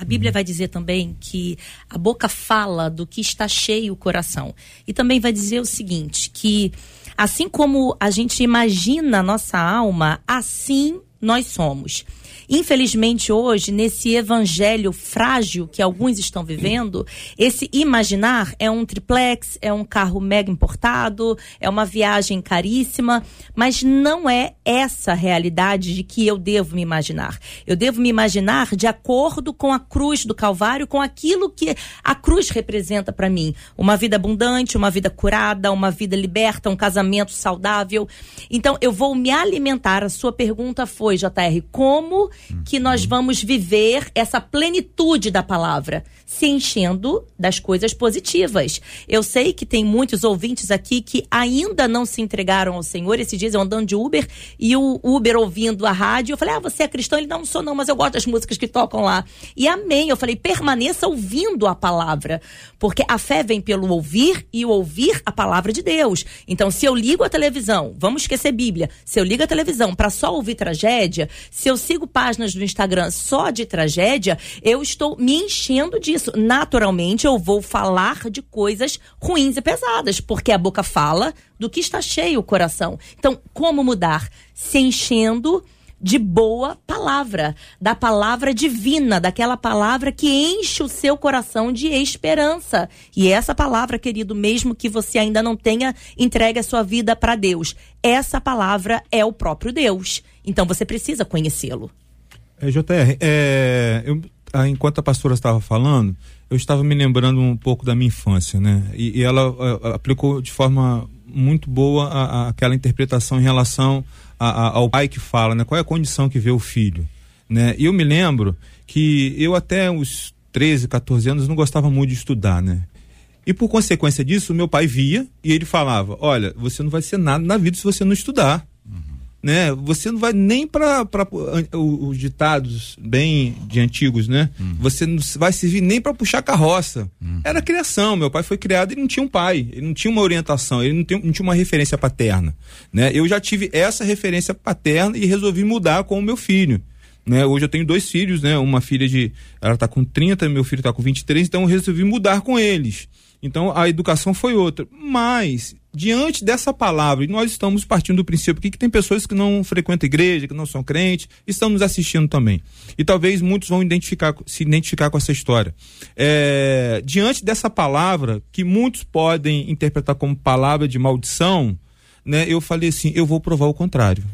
A Bíblia vai dizer também que a boca fala do que está cheio o coração. E também vai dizer o seguinte, que assim como a gente imagina a nossa alma, assim nós somos. Infelizmente, hoje, nesse evangelho frágil que alguns estão vivendo, esse imaginar é um triplex, é um carro mega importado, é uma viagem caríssima, mas não é essa realidade de que eu devo me imaginar. Eu devo me imaginar de acordo com a cruz do Calvário, com aquilo que a cruz representa para mim. Uma vida abundante, uma vida curada, uma vida liberta, um casamento saudável. Então, eu vou me alimentar. A sua pergunta foi, JR, como que nós vamos viver essa plenitude da palavra, se enchendo das coisas positivas. Eu sei que tem muitos ouvintes aqui que ainda não se entregaram ao Senhor. Esses dias eu andando de Uber e o Uber ouvindo a rádio, eu falei: "Ah, você é cristão?" Ele não, não sou não, mas eu gosto das músicas que tocam lá. E amém. Eu falei: "Permaneça ouvindo a palavra, porque a fé vem pelo ouvir e o ouvir a palavra de Deus. Então, se eu ligo a televisão, vamos esquecer Bíblia. Se eu ligo a televisão para só ouvir tragédia, se eu sigo páginas do Instagram só de tragédia, eu estou me enchendo disso. Naturalmente, eu vou falar de coisas ruins e pesadas, porque a boca fala do que está cheio o coração. Então, como mudar? Se enchendo de boa palavra, da palavra divina, daquela palavra que enche o seu coração de esperança. E essa palavra, querido, mesmo que você ainda não tenha entregue a sua vida para Deus, essa palavra é o próprio Deus. Então você precisa conhecê-lo. É, JR, é, eu, enquanto a pastora estava falando, eu estava me lembrando um pouco da minha infância, né? E, e ela a, aplicou de forma muito boa a, a, aquela interpretação em relação ao pai que fala, né? Qual é a condição que vê o filho, né? E eu me lembro que eu até os 13, 14 anos não gostava muito de estudar, né? E por consequência disso, meu pai via e ele falava: Olha, você não vai ser nada na vida se você não estudar né? Você não vai nem para os ditados bem de antigos, né? Uhum. Você não vai servir nem para puxar carroça. Uhum. Era criação. Meu pai foi criado e não tinha um pai, ele não tinha uma orientação, ele não, tem, não tinha uma referência paterna, né? Eu já tive essa referência paterna e resolvi mudar com o meu filho. Né? Hoje eu tenho dois filhos, né? Uma filha de. Ela está com 30, meu filho está com 23, então eu resolvi mudar com eles. Então a educação foi outra. Mas, diante dessa palavra, e nós estamos partindo do princípio que, que tem pessoas que não frequentam igreja, que não são crentes, estão nos assistindo também. E talvez muitos vão identificar, se identificar com essa história. É, diante dessa palavra, que muitos podem interpretar como palavra de maldição, né, eu falei assim: eu vou provar o contrário.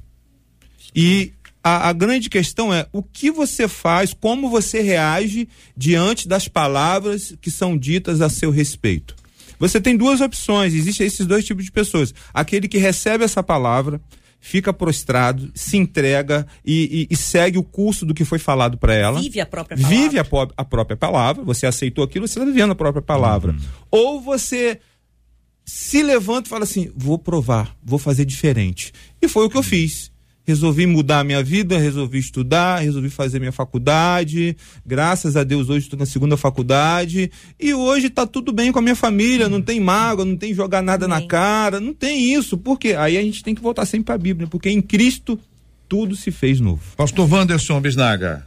E a, a, grande questão é o que você faz, como você reage diante das palavras que são ditas a seu respeito. Você tem duas opções, existem esses dois tipos de pessoas. Aquele que recebe essa palavra, fica prostrado, se entrega e, e, e, segue o curso do que foi falado para ela. Vive a própria palavra. Vive a, a, própria palavra. Você aceitou aquilo, você está vivendo a própria palavra. Uhum. Ou você se levanta e fala assim: vou provar, vou fazer diferente. E foi o que eu fiz resolvi mudar a minha vida, resolvi estudar, resolvi fazer minha faculdade. Graças a Deus hoje estou na segunda faculdade e hoje está tudo bem com a minha família, não tem mágoa, não tem jogar nada na cara, não tem isso. Porque aí a gente tem que voltar sempre para a Bíblia, porque em Cristo tudo se fez novo. Pastor Wanderson Bisnaga.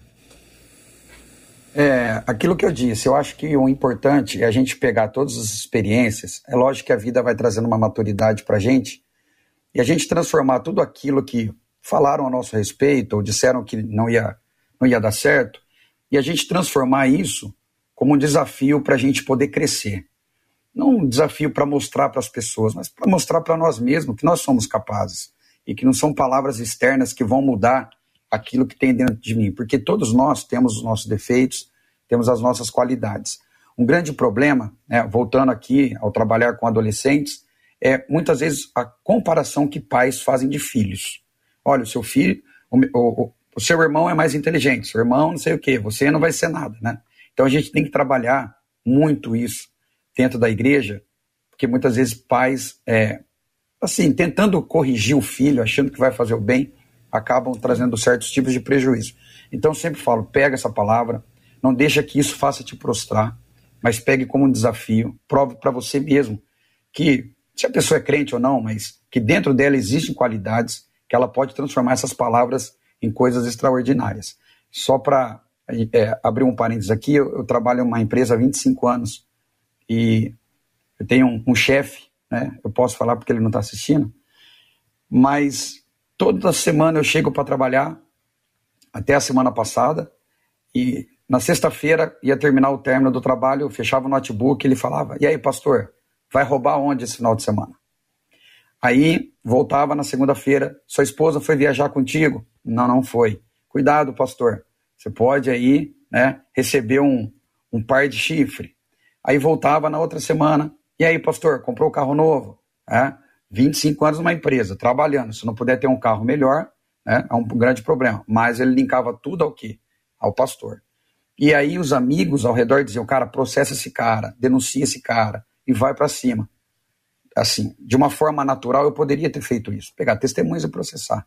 É, aquilo que eu disse, eu acho que o importante é a gente pegar todas as experiências. É lógico que a vida vai trazendo uma maturidade para a gente e a gente transformar tudo aquilo que falaram a nosso respeito ou disseram que não ia, não ia dar certo, e a gente transformar isso como um desafio para a gente poder crescer. Não um desafio para mostrar para as pessoas, mas para mostrar para nós mesmos que nós somos capazes e que não são palavras externas que vão mudar aquilo que tem dentro de mim, porque todos nós temos os nossos defeitos, temos as nossas qualidades. Um grande problema, né, voltando aqui ao trabalhar com adolescentes, é muitas vezes a comparação que pais fazem de filhos. Olha, o seu filho, o, o, o seu irmão é mais inteligente, seu irmão não sei o quê, você não vai ser nada, né? Então a gente tem que trabalhar muito isso dentro da igreja, porque muitas vezes pais, é, assim, tentando corrigir o filho, achando que vai fazer o bem, acabam trazendo certos tipos de prejuízo. Então sempre falo, pega essa palavra, não deixa que isso faça te prostrar, mas pegue como um desafio, prove para você mesmo que, se a pessoa é crente ou não, mas que dentro dela existem qualidades que ela pode transformar essas palavras em coisas extraordinárias. Só para é, abrir um parênteses aqui, eu, eu, trabalho em uma empresa há 25 anos e eu tenho um, um chefe, né? Eu posso falar porque ele não está assistindo, mas toda semana eu chego para trabalhar, até a semana passada, e na sexta-feira ia terminar o término do trabalho, eu fechava o notebook, ele falava: E aí, pastor, vai roubar onde esse final de semana? Aí voltava na segunda-feira, sua esposa foi viajar contigo? Não, não foi. Cuidado, pastor. Você pode aí, né, receber um, um par de chifre. Aí voltava na outra semana. E aí, pastor, comprou um carro novo? É, 25 anos numa empresa, trabalhando. Se não puder ter um carro melhor, né, é um grande problema. Mas ele linkava tudo ao quê? Ao pastor. E aí os amigos ao redor diziam, cara, processa esse cara, denuncia esse cara e vai para cima assim, de uma forma natural eu poderia ter feito isso, pegar testemunhas e processar.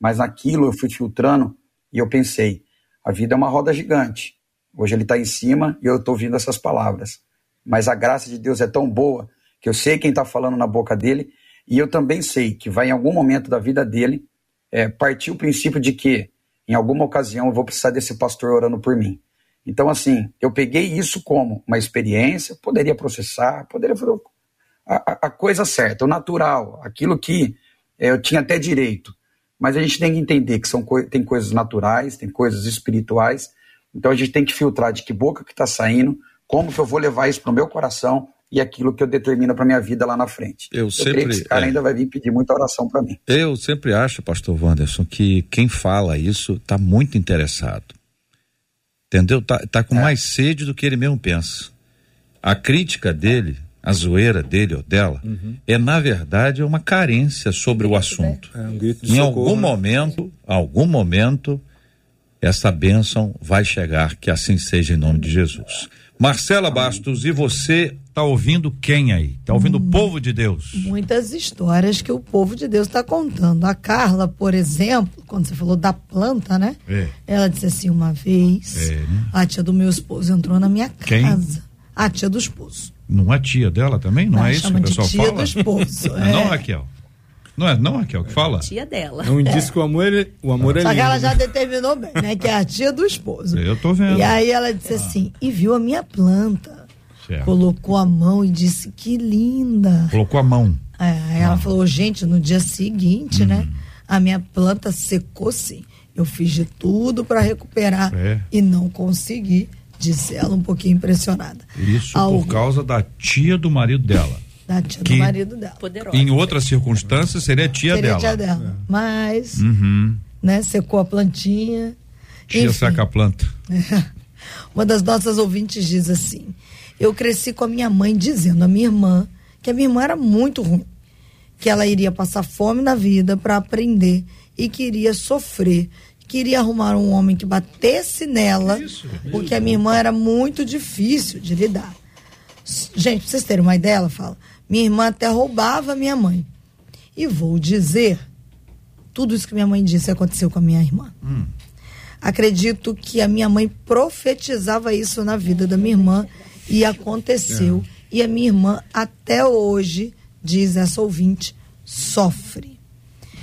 Mas naquilo eu fui filtrando e eu pensei, a vida é uma roda gigante. Hoje ele está em cima e eu estou ouvindo essas palavras. Mas a graça de Deus é tão boa que eu sei quem está falando na boca dele e eu também sei que vai em algum momento da vida dele é, partir o princípio de que em alguma ocasião eu vou precisar desse pastor orando por mim. Então, assim, eu peguei isso como uma experiência, poderia processar, poderia fazer a, a coisa certa, o natural, aquilo que é, eu tinha até direito. Mas a gente tem que entender que são tem coisas naturais, tem coisas espirituais. Então a gente tem que filtrar de que boca que está saindo, como que eu vou levar isso para o meu coração e aquilo que eu determino para minha vida lá na frente. Eu, eu sempre. esse cara é, ainda vai vir pedir muita oração para mim. Eu sempre acho, Pastor Wanderson, que quem fala isso está muito interessado. Entendeu? Tá, tá com é. mais sede do que ele mesmo pensa. A crítica dele a zoeira dele ou dela, uhum. é na verdade uma carência sobre o assunto. É um grito de em socorro, algum né? momento, algum momento, essa bênção vai chegar, que assim seja em nome de Jesus. Marcela Bastos, e você está ouvindo quem aí? Está ouvindo hum, o povo de Deus? Muitas histórias que o povo de Deus está contando. A Carla, por exemplo, quando você falou da planta, né? É. Ela disse assim: uma vez, é, né? a tia do meu esposo entrou na minha casa. Quem? A tia do esposo. Não é tia dela também? Não, não é isso que o pessoal tia fala? Do esposo, é. Não, Raquel. Não é, não, Raquel, que fala? Tia dela. É um indício que o amor, é, o amor é Só lindo. que ela já determinou bem, né? Que é a tia do esposo. Eu tô vendo. E aí ela disse assim, e viu a minha planta. Certo. Colocou a mão e disse, que linda. Colocou a mão. É, aí ah. ela falou, gente, no dia seguinte, né, hum. né? A minha planta secou sim. Eu fiz de tudo para recuperar é. e não consegui disse ela, um pouquinho impressionada. Isso por causa da tia do marido dela. Da tia do marido dela. Poderosa. Em outras circunstâncias seria tia seria dela. tia dela. É. Mas, uhum. né, secou a plantinha. Tia Enfim. saca a planta. Uma das nossas ouvintes diz assim: Eu cresci com a minha mãe dizendo a minha irmã que a minha irmã era muito ruim. que ela iria passar fome na vida para aprender e queria sofrer. Queria arrumar um homem que batesse nela, isso, porque a minha irmã era muito difícil de lidar. Gente, pra vocês terem uma ideia, ela fala: minha irmã até roubava minha mãe. E vou dizer, tudo isso que minha mãe disse aconteceu com a minha irmã. Hum. Acredito que a minha mãe profetizava isso na vida da minha irmã e aconteceu. É. E a minha irmã, até hoje, diz essa ouvinte, sofre.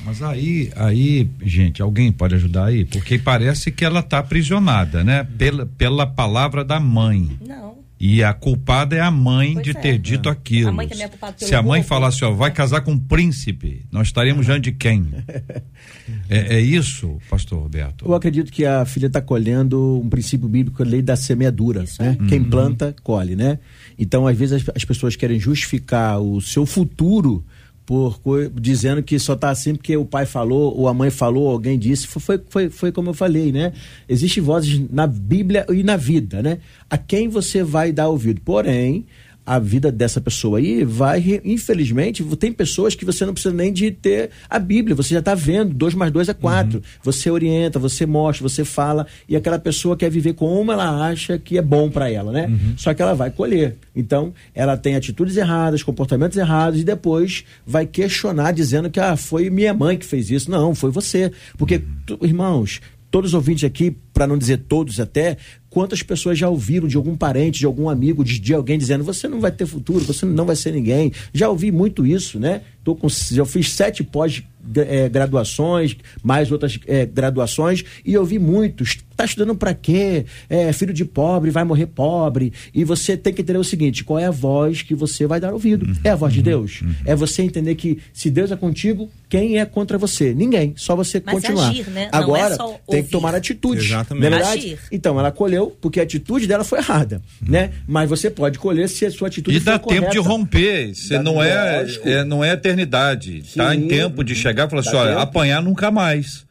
Mas aí, aí, gente, alguém pode ajudar aí? Porque parece que ela está aprisionada, né? Pela, pela palavra da mãe. Não. E a culpada é a mãe pois de é. ter dito aquilo. A mãe também é culpada pelo Se a mãe falasse, ó, vai casar com um príncipe, nós estaremos diante de quem? é, é, isso, pastor Roberto? Eu acredito que a filha está colhendo um princípio bíblico, a lei da semeadura. Né? Quem uhum. planta, colhe, né? Então, às vezes, as, as pessoas querem justificar o seu futuro por dizendo que só está assim porque o pai falou, ou a mãe falou, ou alguém disse. Foi, foi, foi como eu falei, né? Existem vozes na Bíblia e na vida, né? A quem você vai dar ouvido. Porém, a vida dessa pessoa aí vai, infelizmente, tem pessoas que você não precisa nem de ter a Bíblia, você já está vendo, dois mais dois é quatro. Uhum. Você orienta, você mostra, você fala, e aquela pessoa quer viver como ela acha que é bom para ela, né? Uhum. Só que ela vai colher. Então, ela tem atitudes erradas, comportamentos errados, e depois vai questionar, dizendo que ah, foi minha mãe que fez isso. Não, foi você. Porque, uhum. irmãos, todos os ouvintes aqui, para não dizer todos até, quantas pessoas já ouviram de algum parente, de algum amigo, de, de, alguém dizendo: você não vai ter futuro, você não vai ser ninguém. Já ouvi muito isso, né? Tô com, eu fiz sete pós é, graduações, mais outras é, graduações, e eu vi muitos. Tá estudando para quê? É, filho de pobre vai morrer pobre. E você tem que entender o seguinte: qual é a voz que você vai dar ouvido? Uhum, é a voz de Deus? Uhum. É você entender que se Deus é contigo, quem é contra você? Ninguém. Só você Mas continuar. Agir, né? É Agora, é tem que tomar atitude. É verdade? Agir. Então, ela colheu porque a atitude dela foi errada, uhum. né? Mas você pode colher se a sua atitude e for E dá tempo de romper. Você não é, é, não é eternidade. Sim. Tá em tempo de chegar e falar assim, olha, apanhar nunca mais.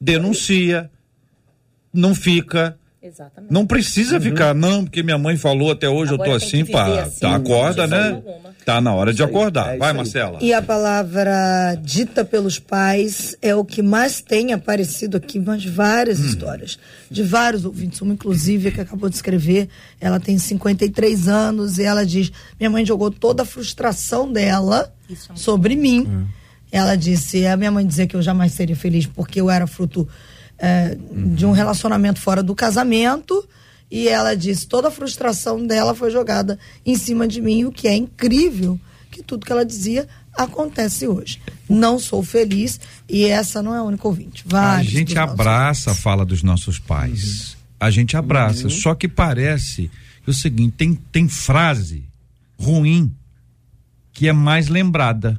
Denuncia. Não fica. Exatamente. Não precisa uhum. ficar, não, porque minha mãe falou até hoje, Agora eu tô assim, pá. Assim, tá, acorda, né? Tá na hora de acordar. É Vai, Marcela. E a palavra dita pelos pais é o que mais tem aparecido aqui, mas várias hum. histórias. De vários ouvintes, uma inclusive que acabou de escrever, ela tem 53 anos e ela diz: minha mãe jogou toda a frustração dela é sobre mim. Hum. Ela disse: a minha mãe dizia que eu jamais seria feliz porque eu era fruto é, uhum. de um relacionamento fora do casamento. E ela disse: toda a frustração dela foi jogada em cima de mim, o que é incrível que tudo que ela dizia acontece hoje. Não sou feliz e essa não é a única ouvinte. Vários a gente abraça a fala dos nossos pais. Uhum. A gente abraça. Uhum. Só que parece que o seguinte: tem, tem frase ruim que é mais lembrada.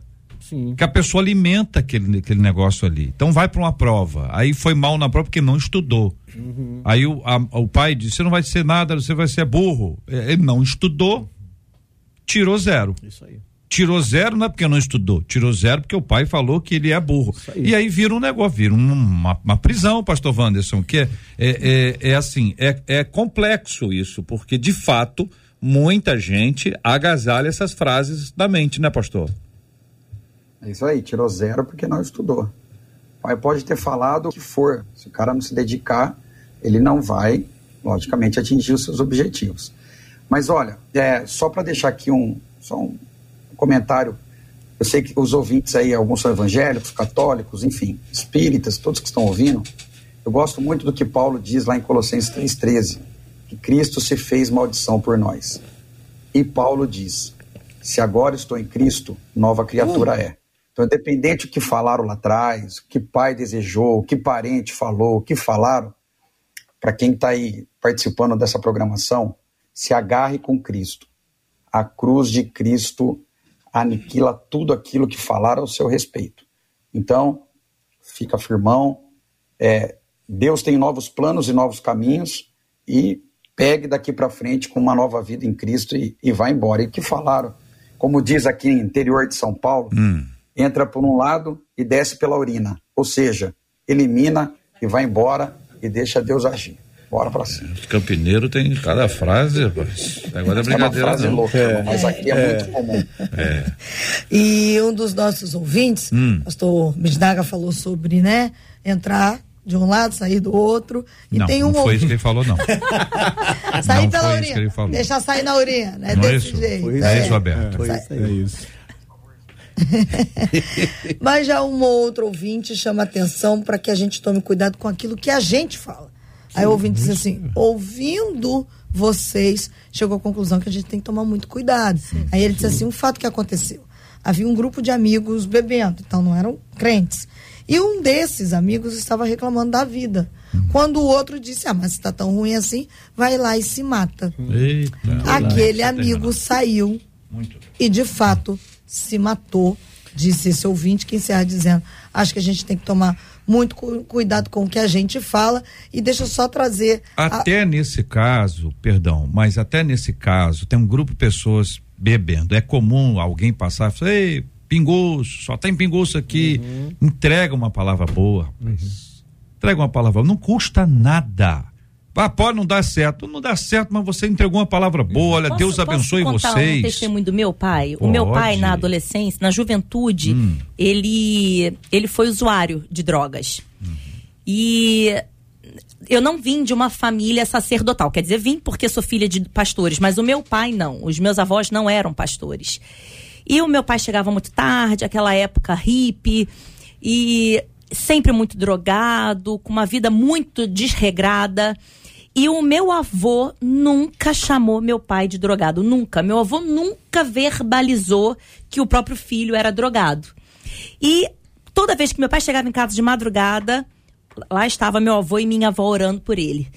Sim. Que a pessoa alimenta aquele, aquele negócio ali. Então vai para uma prova. Aí foi mal na prova porque não estudou. Uhum. Aí o, a, o pai disse: você não vai ser nada, você vai ser burro. É, ele não estudou, tirou zero. Isso aí. Tirou zero não é porque não estudou, tirou zero porque o pai falou que ele é burro. Aí. E aí vira um negócio, vira uma, uma prisão, pastor Wanderson, que é, é, é, é assim, é, é complexo isso, porque de fato muita gente agasalha essas frases da mente, né, pastor? É isso aí, tirou zero porque não estudou. O pai pode ter falado o que for, se o cara não se dedicar, ele não vai, logicamente, atingir os seus objetivos. Mas olha, é, só para deixar aqui um, só um comentário, eu sei que os ouvintes aí, alguns são evangélicos, católicos, enfim, espíritas, todos que estão ouvindo, eu gosto muito do que Paulo diz lá em Colossenses 3,13, que Cristo se fez maldição por nós. E Paulo diz: se agora estou em Cristo, nova criatura uh. é. Então, independente do que falaram lá atrás, o que pai desejou, o que parente falou, o que falaram, para quem está aí participando dessa programação, se agarre com Cristo. A cruz de Cristo aniquila tudo aquilo que falaram ao seu respeito. Então, fica firmão. É, Deus tem novos planos e novos caminhos e pegue daqui para frente com uma nova vida em Cristo e, e vá embora. E que falaram, como diz aqui no interior de São Paulo, hum entra por um lado e desce pela urina. Ou seja, elimina e vai embora e deixa Deus agir. Bora pra cima. Campineiro tem cada frase, rapaz. Agora é brincadeira, é uma frase não. Louca, é, mas aqui é, é, muito comum. É. E um dos nossos ouvintes, hum. pastor Bisnaga falou sobre, né, entrar de um lado, sair do outro. E não, tem um não foi isso que ele falou, não. sair não pela urina. Deixar sair na urina, né? Não é Desse é isso? jeito. Foi isso, é, é isso. Foi aí. É isso. Mas já um outro ouvinte chama atenção para que a gente tome cuidado com aquilo que a gente fala. Aí o ouvinte diz assim: ouvindo vocês, chegou à conclusão que a gente tem que tomar muito cuidado. Sim, Aí ele disse assim: um fato que aconteceu. Havia um grupo de amigos bebendo, então não eram crentes. E um desses amigos estava reclamando da vida. Hum. Quando o outro disse: Ah, mas está tão ruim assim, vai lá e se mata. Eita, Aquele amigo saiu e, de fato, se matou, disse esse ouvinte, que encerra dizendo: Acho que a gente tem que tomar muito cuidado com o que a gente fala e deixa eu só trazer. Até a... nesse caso, perdão, mas até nesse caso, tem um grupo de pessoas bebendo. É comum alguém passar e falar, ei, pingoço, só tem pingoço aqui. Uhum. Entrega uma palavra boa, Uhum. Entrega uma palavra, não custa nada. Ah, pode não dar certo. Não dá certo, mas você entregou uma palavra boa. Olha, posso, Deus abençoe posso contar vocês. Um testemunho do meu pai. Pode. O meu pai, na adolescência, na juventude, hum. ele, ele foi usuário de drogas. Hum. E eu não vim de uma família sacerdotal. Quer dizer, vim porque sou filha de pastores, mas o meu pai não. Os meus avós não eram pastores. E o meu pai chegava muito tarde, aquela época hippie, e sempre muito drogado, com uma vida muito desregrada. E o meu avô nunca chamou meu pai de drogado, nunca. Meu avô nunca verbalizou que o próprio filho era drogado. E toda vez que meu pai chegava em casa de madrugada, lá estava meu avô e minha avó orando por ele.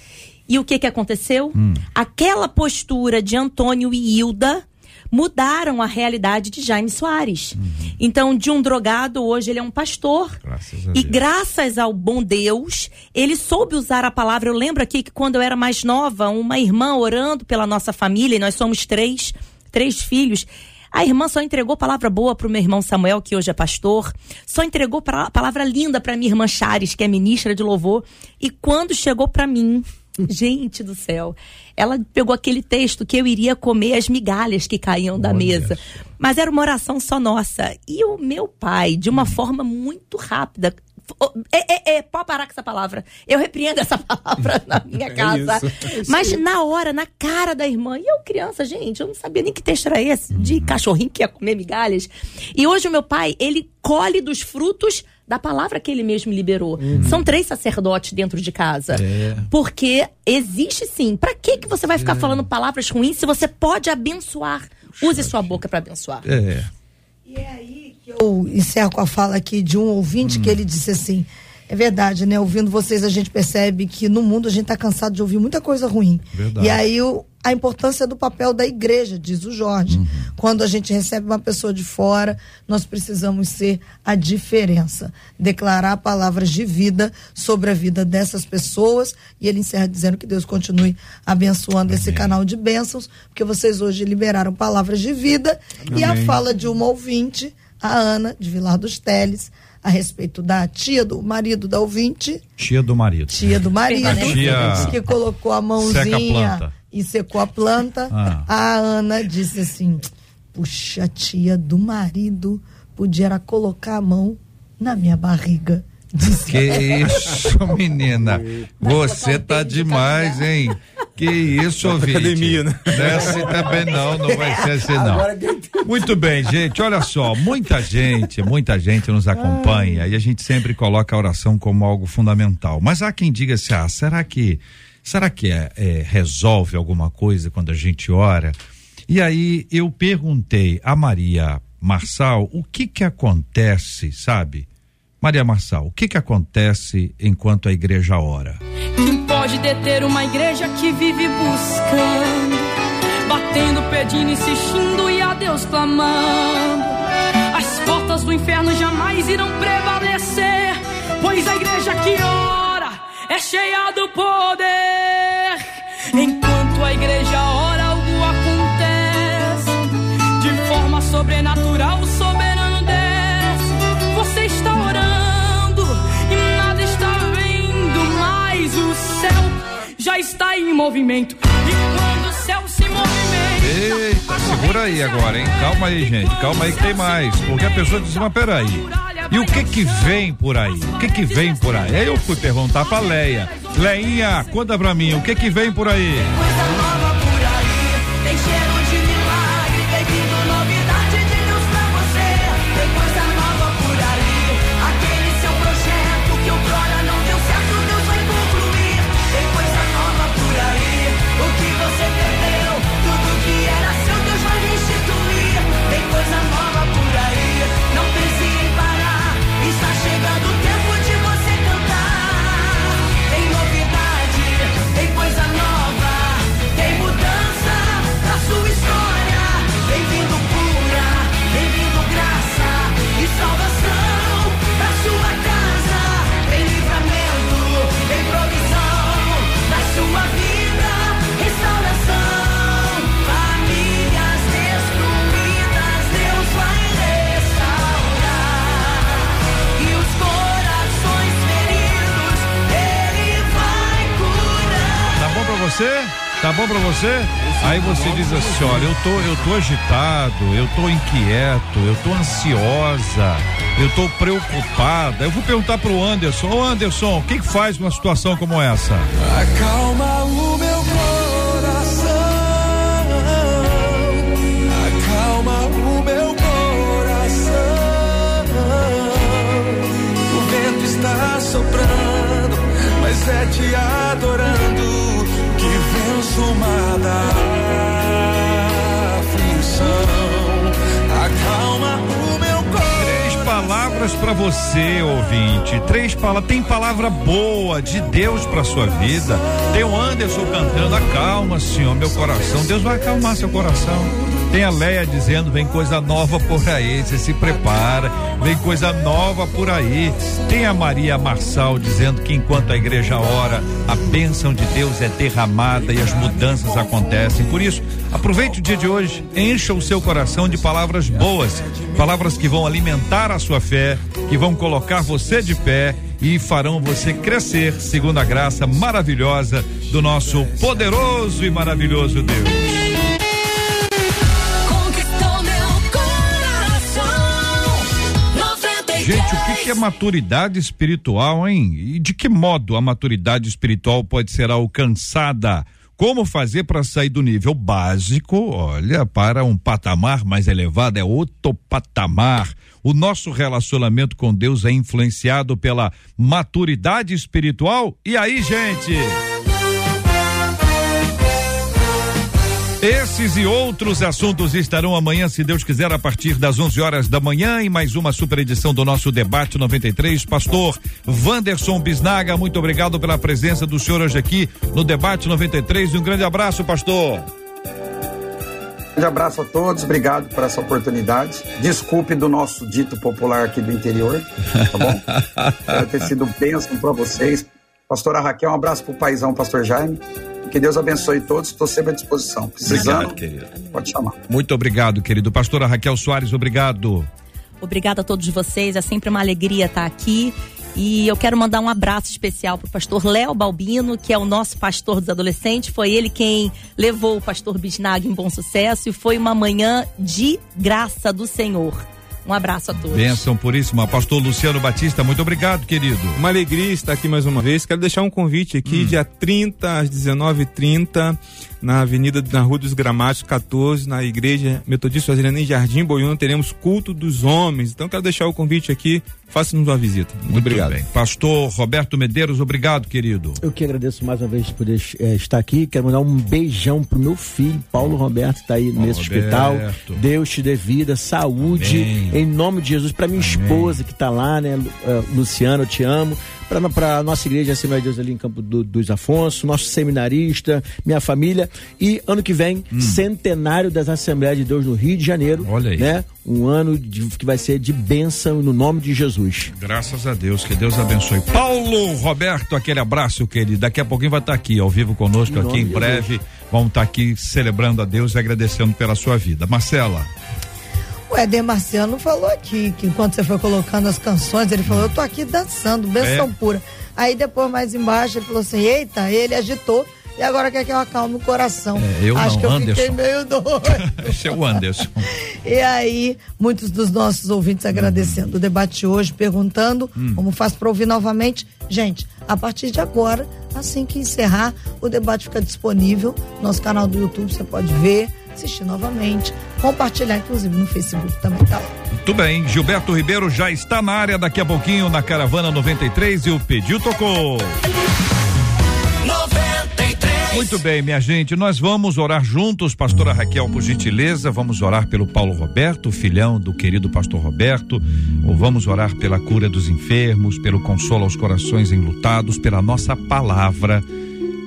E o que que aconteceu? Hum. Aquela postura de Antônio e Hilda mudaram a realidade de Jaime Soares. Uhum. Então, de um drogado, hoje ele é um pastor. Graças e Deus. graças ao bom Deus, ele soube usar a palavra. Eu lembro aqui que quando eu era mais nova, uma irmã orando pela nossa família, e nós somos três, três filhos. A irmã só entregou palavra boa para o meu irmão Samuel, que hoje é pastor. Só entregou palavra linda para minha irmã Chares, que é ministra de louvor. E quando chegou para mim, Gente do céu. Ela pegou aquele texto que eu iria comer as migalhas que caíam da Olha mesa. Mas era uma oração só nossa. E o meu pai, de uma hum. forma muito rápida, é, é, é, pode parar com essa palavra. Eu repreendo essa palavra na minha é casa. É Mas na hora, na cara da irmã, e eu criança, gente, eu não sabia nem que texto era esse, de uhum. cachorrinho que ia comer migalhas. E hoje o meu pai, ele colhe dos frutos da palavra que ele mesmo liberou. Uhum. São três sacerdotes dentro de casa. É. Porque existe sim. Para que que você vai ficar é. falando palavras ruins se você pode abençoar? Use sua boca para abençoar. É. E é aí que eu encerro com a fala aqui de um ouvinte hum. que ele disse assim: é verdade, né? Ouvindo vocês, a gente percebe que no mundo a gente está cansado de ouvir muita coisa ruim. Verdade. E aí o, a importância do papel da igreja, diz o Jorge. Uhum. Quando a gente recebe uma pessoa de fora, nós precisamos ser a diferença. Declarar palavras de vida sobre a vida dessas pessoas. E ele encerra dizendo que Deus continue abençoando Amém. esse canal de bênçãos, porque vocês hoje liberaram palavras de vida. Amém. E a fala de uma ouvinte, a Ana, de Vilar dos Teles a respeito da tia do marido da ouvinte. Tia do marido. Tia do marido. Tia... Que colocou a mãozinha a e secou a planta. Ah. A Ana disse assim: Puxa, a tia do marido podia colocar a mão na minha barriga. Disse que isso, menina. Você tá demais, hein? Que isso, ouvinte. Academia, né? Desce também não, não vai ser assim não. Muito bem, gente, olha só, muita gente, muita gente nos acompanha e a gente sempre coloca a oração como algo fundamental. Mas há quem diga assim, ah, será que, será que é, é, resolve alguma coisa quando a gente ora? E aí eu perguntei a Maria Marçal o que que acontece, sabe? Maria Marçal, o que que acontece enquanto a igreja ora? Pode deter uma igreja que vive buscando, batendo, pedindo, insistindo e a Deus clamando? As portas do inferno jamais irão prevalecer, pois a igreja que ora é cheia do poder. Enquanto a igreja ora, algo acontece de forma sobrenatural, está em movimento. E quando o céu se movimenta. Eita, segura aí agora, hein? Calma aí, gente. Calma aí que tem mais. Porque a pessoa diz, mas peraí. E o que que vem por aí? O que que vem por aí? Aí eu fui perguntar pra Leia. Leinha, conta pra mim, o que que vem por aí? Tá bom pra você? Aí você diz assim, olha, eu tô, eu tô agitado, eu tô inquieto, eu tô ansiosa, eu tô preocupada. Eu vou perguntar pro Anderson, ô Anderson, o que que faz numa situação como essa? Acalma o pra você, ouvinte. Três palavras. Tem palavra boa de Deus pra sua vida. Tem o Anderson cantando, acalma, Senhor, meu coração. Deus vai acalmar seu coração. Tem a Leia dizendo, vem coisa nova por aí, você se prepara, vem coisa nova por aí. Tem a Maria Marçal dizendo que enquanto a igreja ora, a bênção de Deus é derramada e as mudanças acontecem. Por isso, aproveite o dia de hoje, encha o seu coração de palavras boas, palavras que vão alimentar a sua fé, que vão colocar você de pé e farão você crescer segundo a graça maravilhosa do nosso poderoso e maravilhoso Deus. Gente, o que, que é maturidade espiritual, hein? E de que modo a maturidade espiritual pode ser alcançada? Como fazer para sair do nível básico, olha, para um patamar mais elevado, é outro patamar. O nosso relacionamento com Deus é influenciado pela maturidade espiritual. E aí, gente? Esses e outros assuntos estarão amanhã, se Deus quiser, a partir das 11 horas da manhã, em mais uma super edição do nosso Debate 93. Pastor Wanderson Bisnaga, muito obrigado pela presença do senhor hoje aqui no Debate 93. Um grande abraço, pastor. Um grande abraço a todos, obrigado por essa oportunidade. Desculpe do nosso dito popular aqui do interior, tá bom? Espero ter sido bênção para vocês. Pastora Raquel, um abraço pro paizão, pastor Jaime. Que Deus abençoe todos, estou sempre à disposição. Precisando, Obrigado, querido. pode chamar. Muito obrigado, querido. Pastora Raquel Soares, obrigado. Obrigada a todos vocês, é sempre uma alegria estar aqui. E eu quero mandar um abraço especial para o pastor Léo Balbino, que é o nosso pastor dos adolescentes. Foi ele quem levou o pastor Bisnag em bom sucesso e foi uma manhã de graça do Senhor. Um abraço a todos. Bênção puríssima. Pastor Luciano Batista, muito obrigado, querido. Uma alegria estar aqui mais uma vez. Quero deixar um convite aqui, Hum. dia 30 às 19h30, na Avenida na Rua dos Gramados 14, na Igreja Metodista Fazenda em Jardim Boiúna, teremos culto dos homens. Então quero deixar o convite aqui, faça-nos uma visita. Muito, obrigado. bem. Pastor Roberto Medeiros, obrigado, querido. Eu que agradeço mais uma vez de poder eh, estar aqui. Quero mandar um beijão pro meu filho, Paulo Roberto, que está aí Paulo nesse Roberto. hospital. Deus te dê vida, saúde, Amém. em nome de Jesus. Para minha esposa que está lá, né, eh, Luciano, eu te amo. Para nossa igreja Assembleia de Deus ali em Campo do- dos Afonso, nosso seminarista, minha família. E ano que vem, centenário das Assembleias de Deus no Rio de Janeiro. Hum. Olha aí. Né? Um ano de- que vai ser de bênção no nome de Jesus. Graças a Deus, que Deus abençoe. Paulo Roberto, aquele abraço, querido. Daqui a pouquinho vai estar aqui, ao vivo conosco, aqui em breve. Vamos estar aqui celebrando a Deus e agradecendo pela sua vida. Marcela. O Éder Marciano falou aqui que enquanto você foi colocando as canções, ele falou: Eu tô aqui dançando, benção É? pura. Aí depois, mais embaixo, ele falou assim: Eita, ele agitou e agora quer que eu acalme o coração. É, eu Acho não, que eu Anderson. fiquei meio doido. Esse é o Anderson. E aí, muitos dos nossos ouvintes agradecendo o debate de hoje, perguntando Hum. como faz para ouvir novamente. Gente, a partir de agora, assim que encerrar, o debate fica disponível no nosso canal do YouTube, você pode ver, assistir novamente, compartilhar, inclusive no Facebook também, tá lá. Muito bem, Gilberto Ribeiro já está na área daqui a pouquinho na Caravana 93 e o pediu tocou. 93. Muito bem, minha gente, nós vamos orar juntos, pastora Raquel, por gentileza, vamos orar pelo Paulo Roberto, filhão do querido pastor Roberto, ou vamos orar pela cura dos enfermos, pelo consolo aos corações enlutados, pela nossa palavra,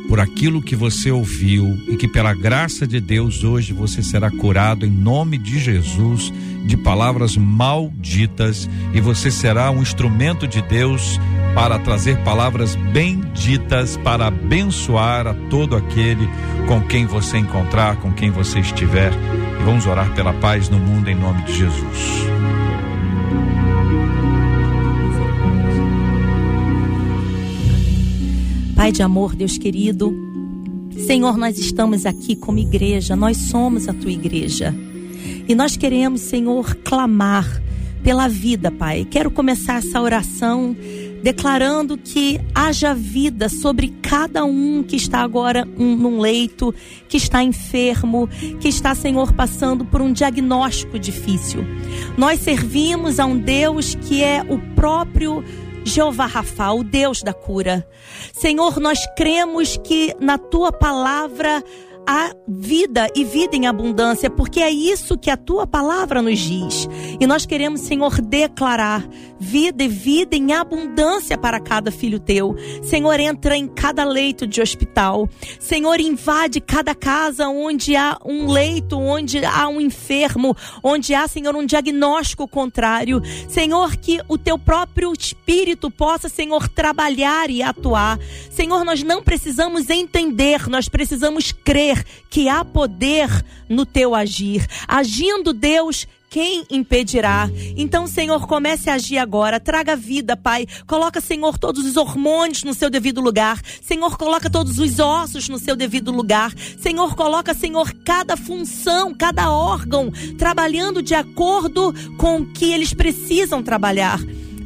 por aquilo que você ouviu e que pela graça de Deus hoje você será curado em nome de Jesus de palavras malditas e você será um instrumento de Deus para trazer palavras benditas para abençoar a todo aquele com quem você encontrar, com quem você estiver. E vamos orar pela paz no mundo em nome de Jesus. Pai de amor, Deus querido, Senhor, nós estamos aqui como igreja, nós somos a tua igreja. E nós queremos, Senhor, clamar pela vida, Pai. Quero começar essa oração declarando que haja vida sobre cada um que está agora um, num leito, que está enfermo, que está, Senhor, passando por um diagnóstico difícil. Nós servimos a um Deus que é o próprio Jeová Rafa, o Deus da cura. Senhor, nós cremos que na tua palavra há vida e vida em abundância, porque é isso que a tua palavra nos diz. E nós queremos, Senhor, declarar vida e vida em abundância para cada filho teu. Senhor, entra em cada leito de hospital. Senhor, invade cada casa onde há um leito, onde há um enfermo, onde há, Senhor, um diagnóstico contrário. Senhor, que o teu próprio espírito possa, Senhor, trabalhar e atuar. Senhor, nós não precisamos entender, nós precisamos crer que há poder no teu agir. Agindo Deus, quem impedirá? Então, Senhor, comece a agir agora. Traga vida, Pai. Coloca, Senhor, todos os hormônios no seu devido lugar. Senhor, coloca todos os ossos no seu devido lugar. Senhor, coloca, Senhor, cada função, cada órgão trabalhando de acordo com o que eles precisam trabalhar.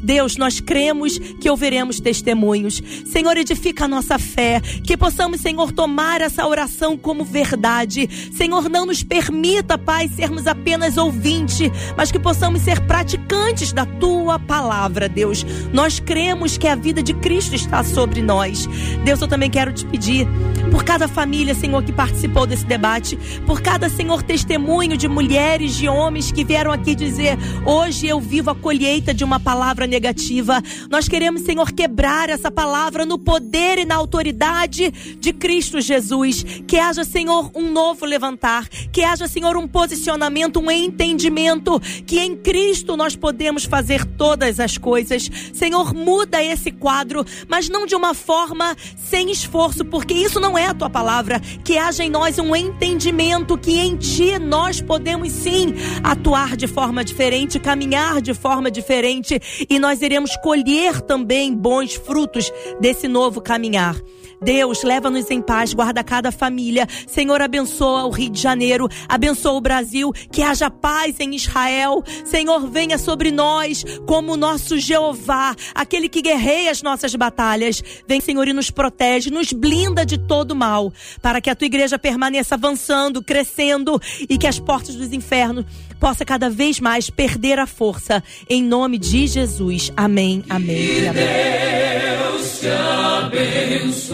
Deus, nós cremos que ouviremos testemunhos. Senhor, edifica a nossa fé, que possamos, Senhor, tomar essa oração como verdade. Senhor, não nos permita, Pai, sermos apenas ouvinte, mas que possamos ser praticantes da tua palavra, Deus. Nós cremos que a vida de Cristo está sobre nós. Deus, eu também quero te pedir por cada família, Senhor, que participou desse debate, por cada, Senhor, testemunho de mulheres, de homens que vieram aqui dizer: hoje eu vivo a colheita de uma palavra negativa. Nós queremos, Senhor, quebrar essa palavra no poder e na autoridade de Cristo Jesus. Que haja, Senhor, um novo levantar. Que haja, Senhor, um posicionamento, um entendimento. Que em Cristo nós podemos fazer todas as coisas. Senhor, muda esse quadro, mas não de uma forma sem esforço, porque isso não é a tua palavra. Que haja em nós um entendimento que em ti nós podemos sim atuar de forma diferente, caminhar de forma diferente e nós iremos colher também bons frutos desse novo caminhar. Deus, leva-nos em paz, guarda cada família. Senhor, abençoa o Rio de Janeiro, abençoa o Brasil, que haja paz em Israel. Senhor, venha sobre nós como o nosso Jeová, aquele que guerreia as nossas batalhas. Vem, Senhor, e nos protege, nos blinda de todo mal, para que a tua igreja permaneça avançando, crescendo e que as portas dos infernos possa cada vez mais perder a força. Em nome de Jesus. Amém, amém. Amém. Deus te abençoe.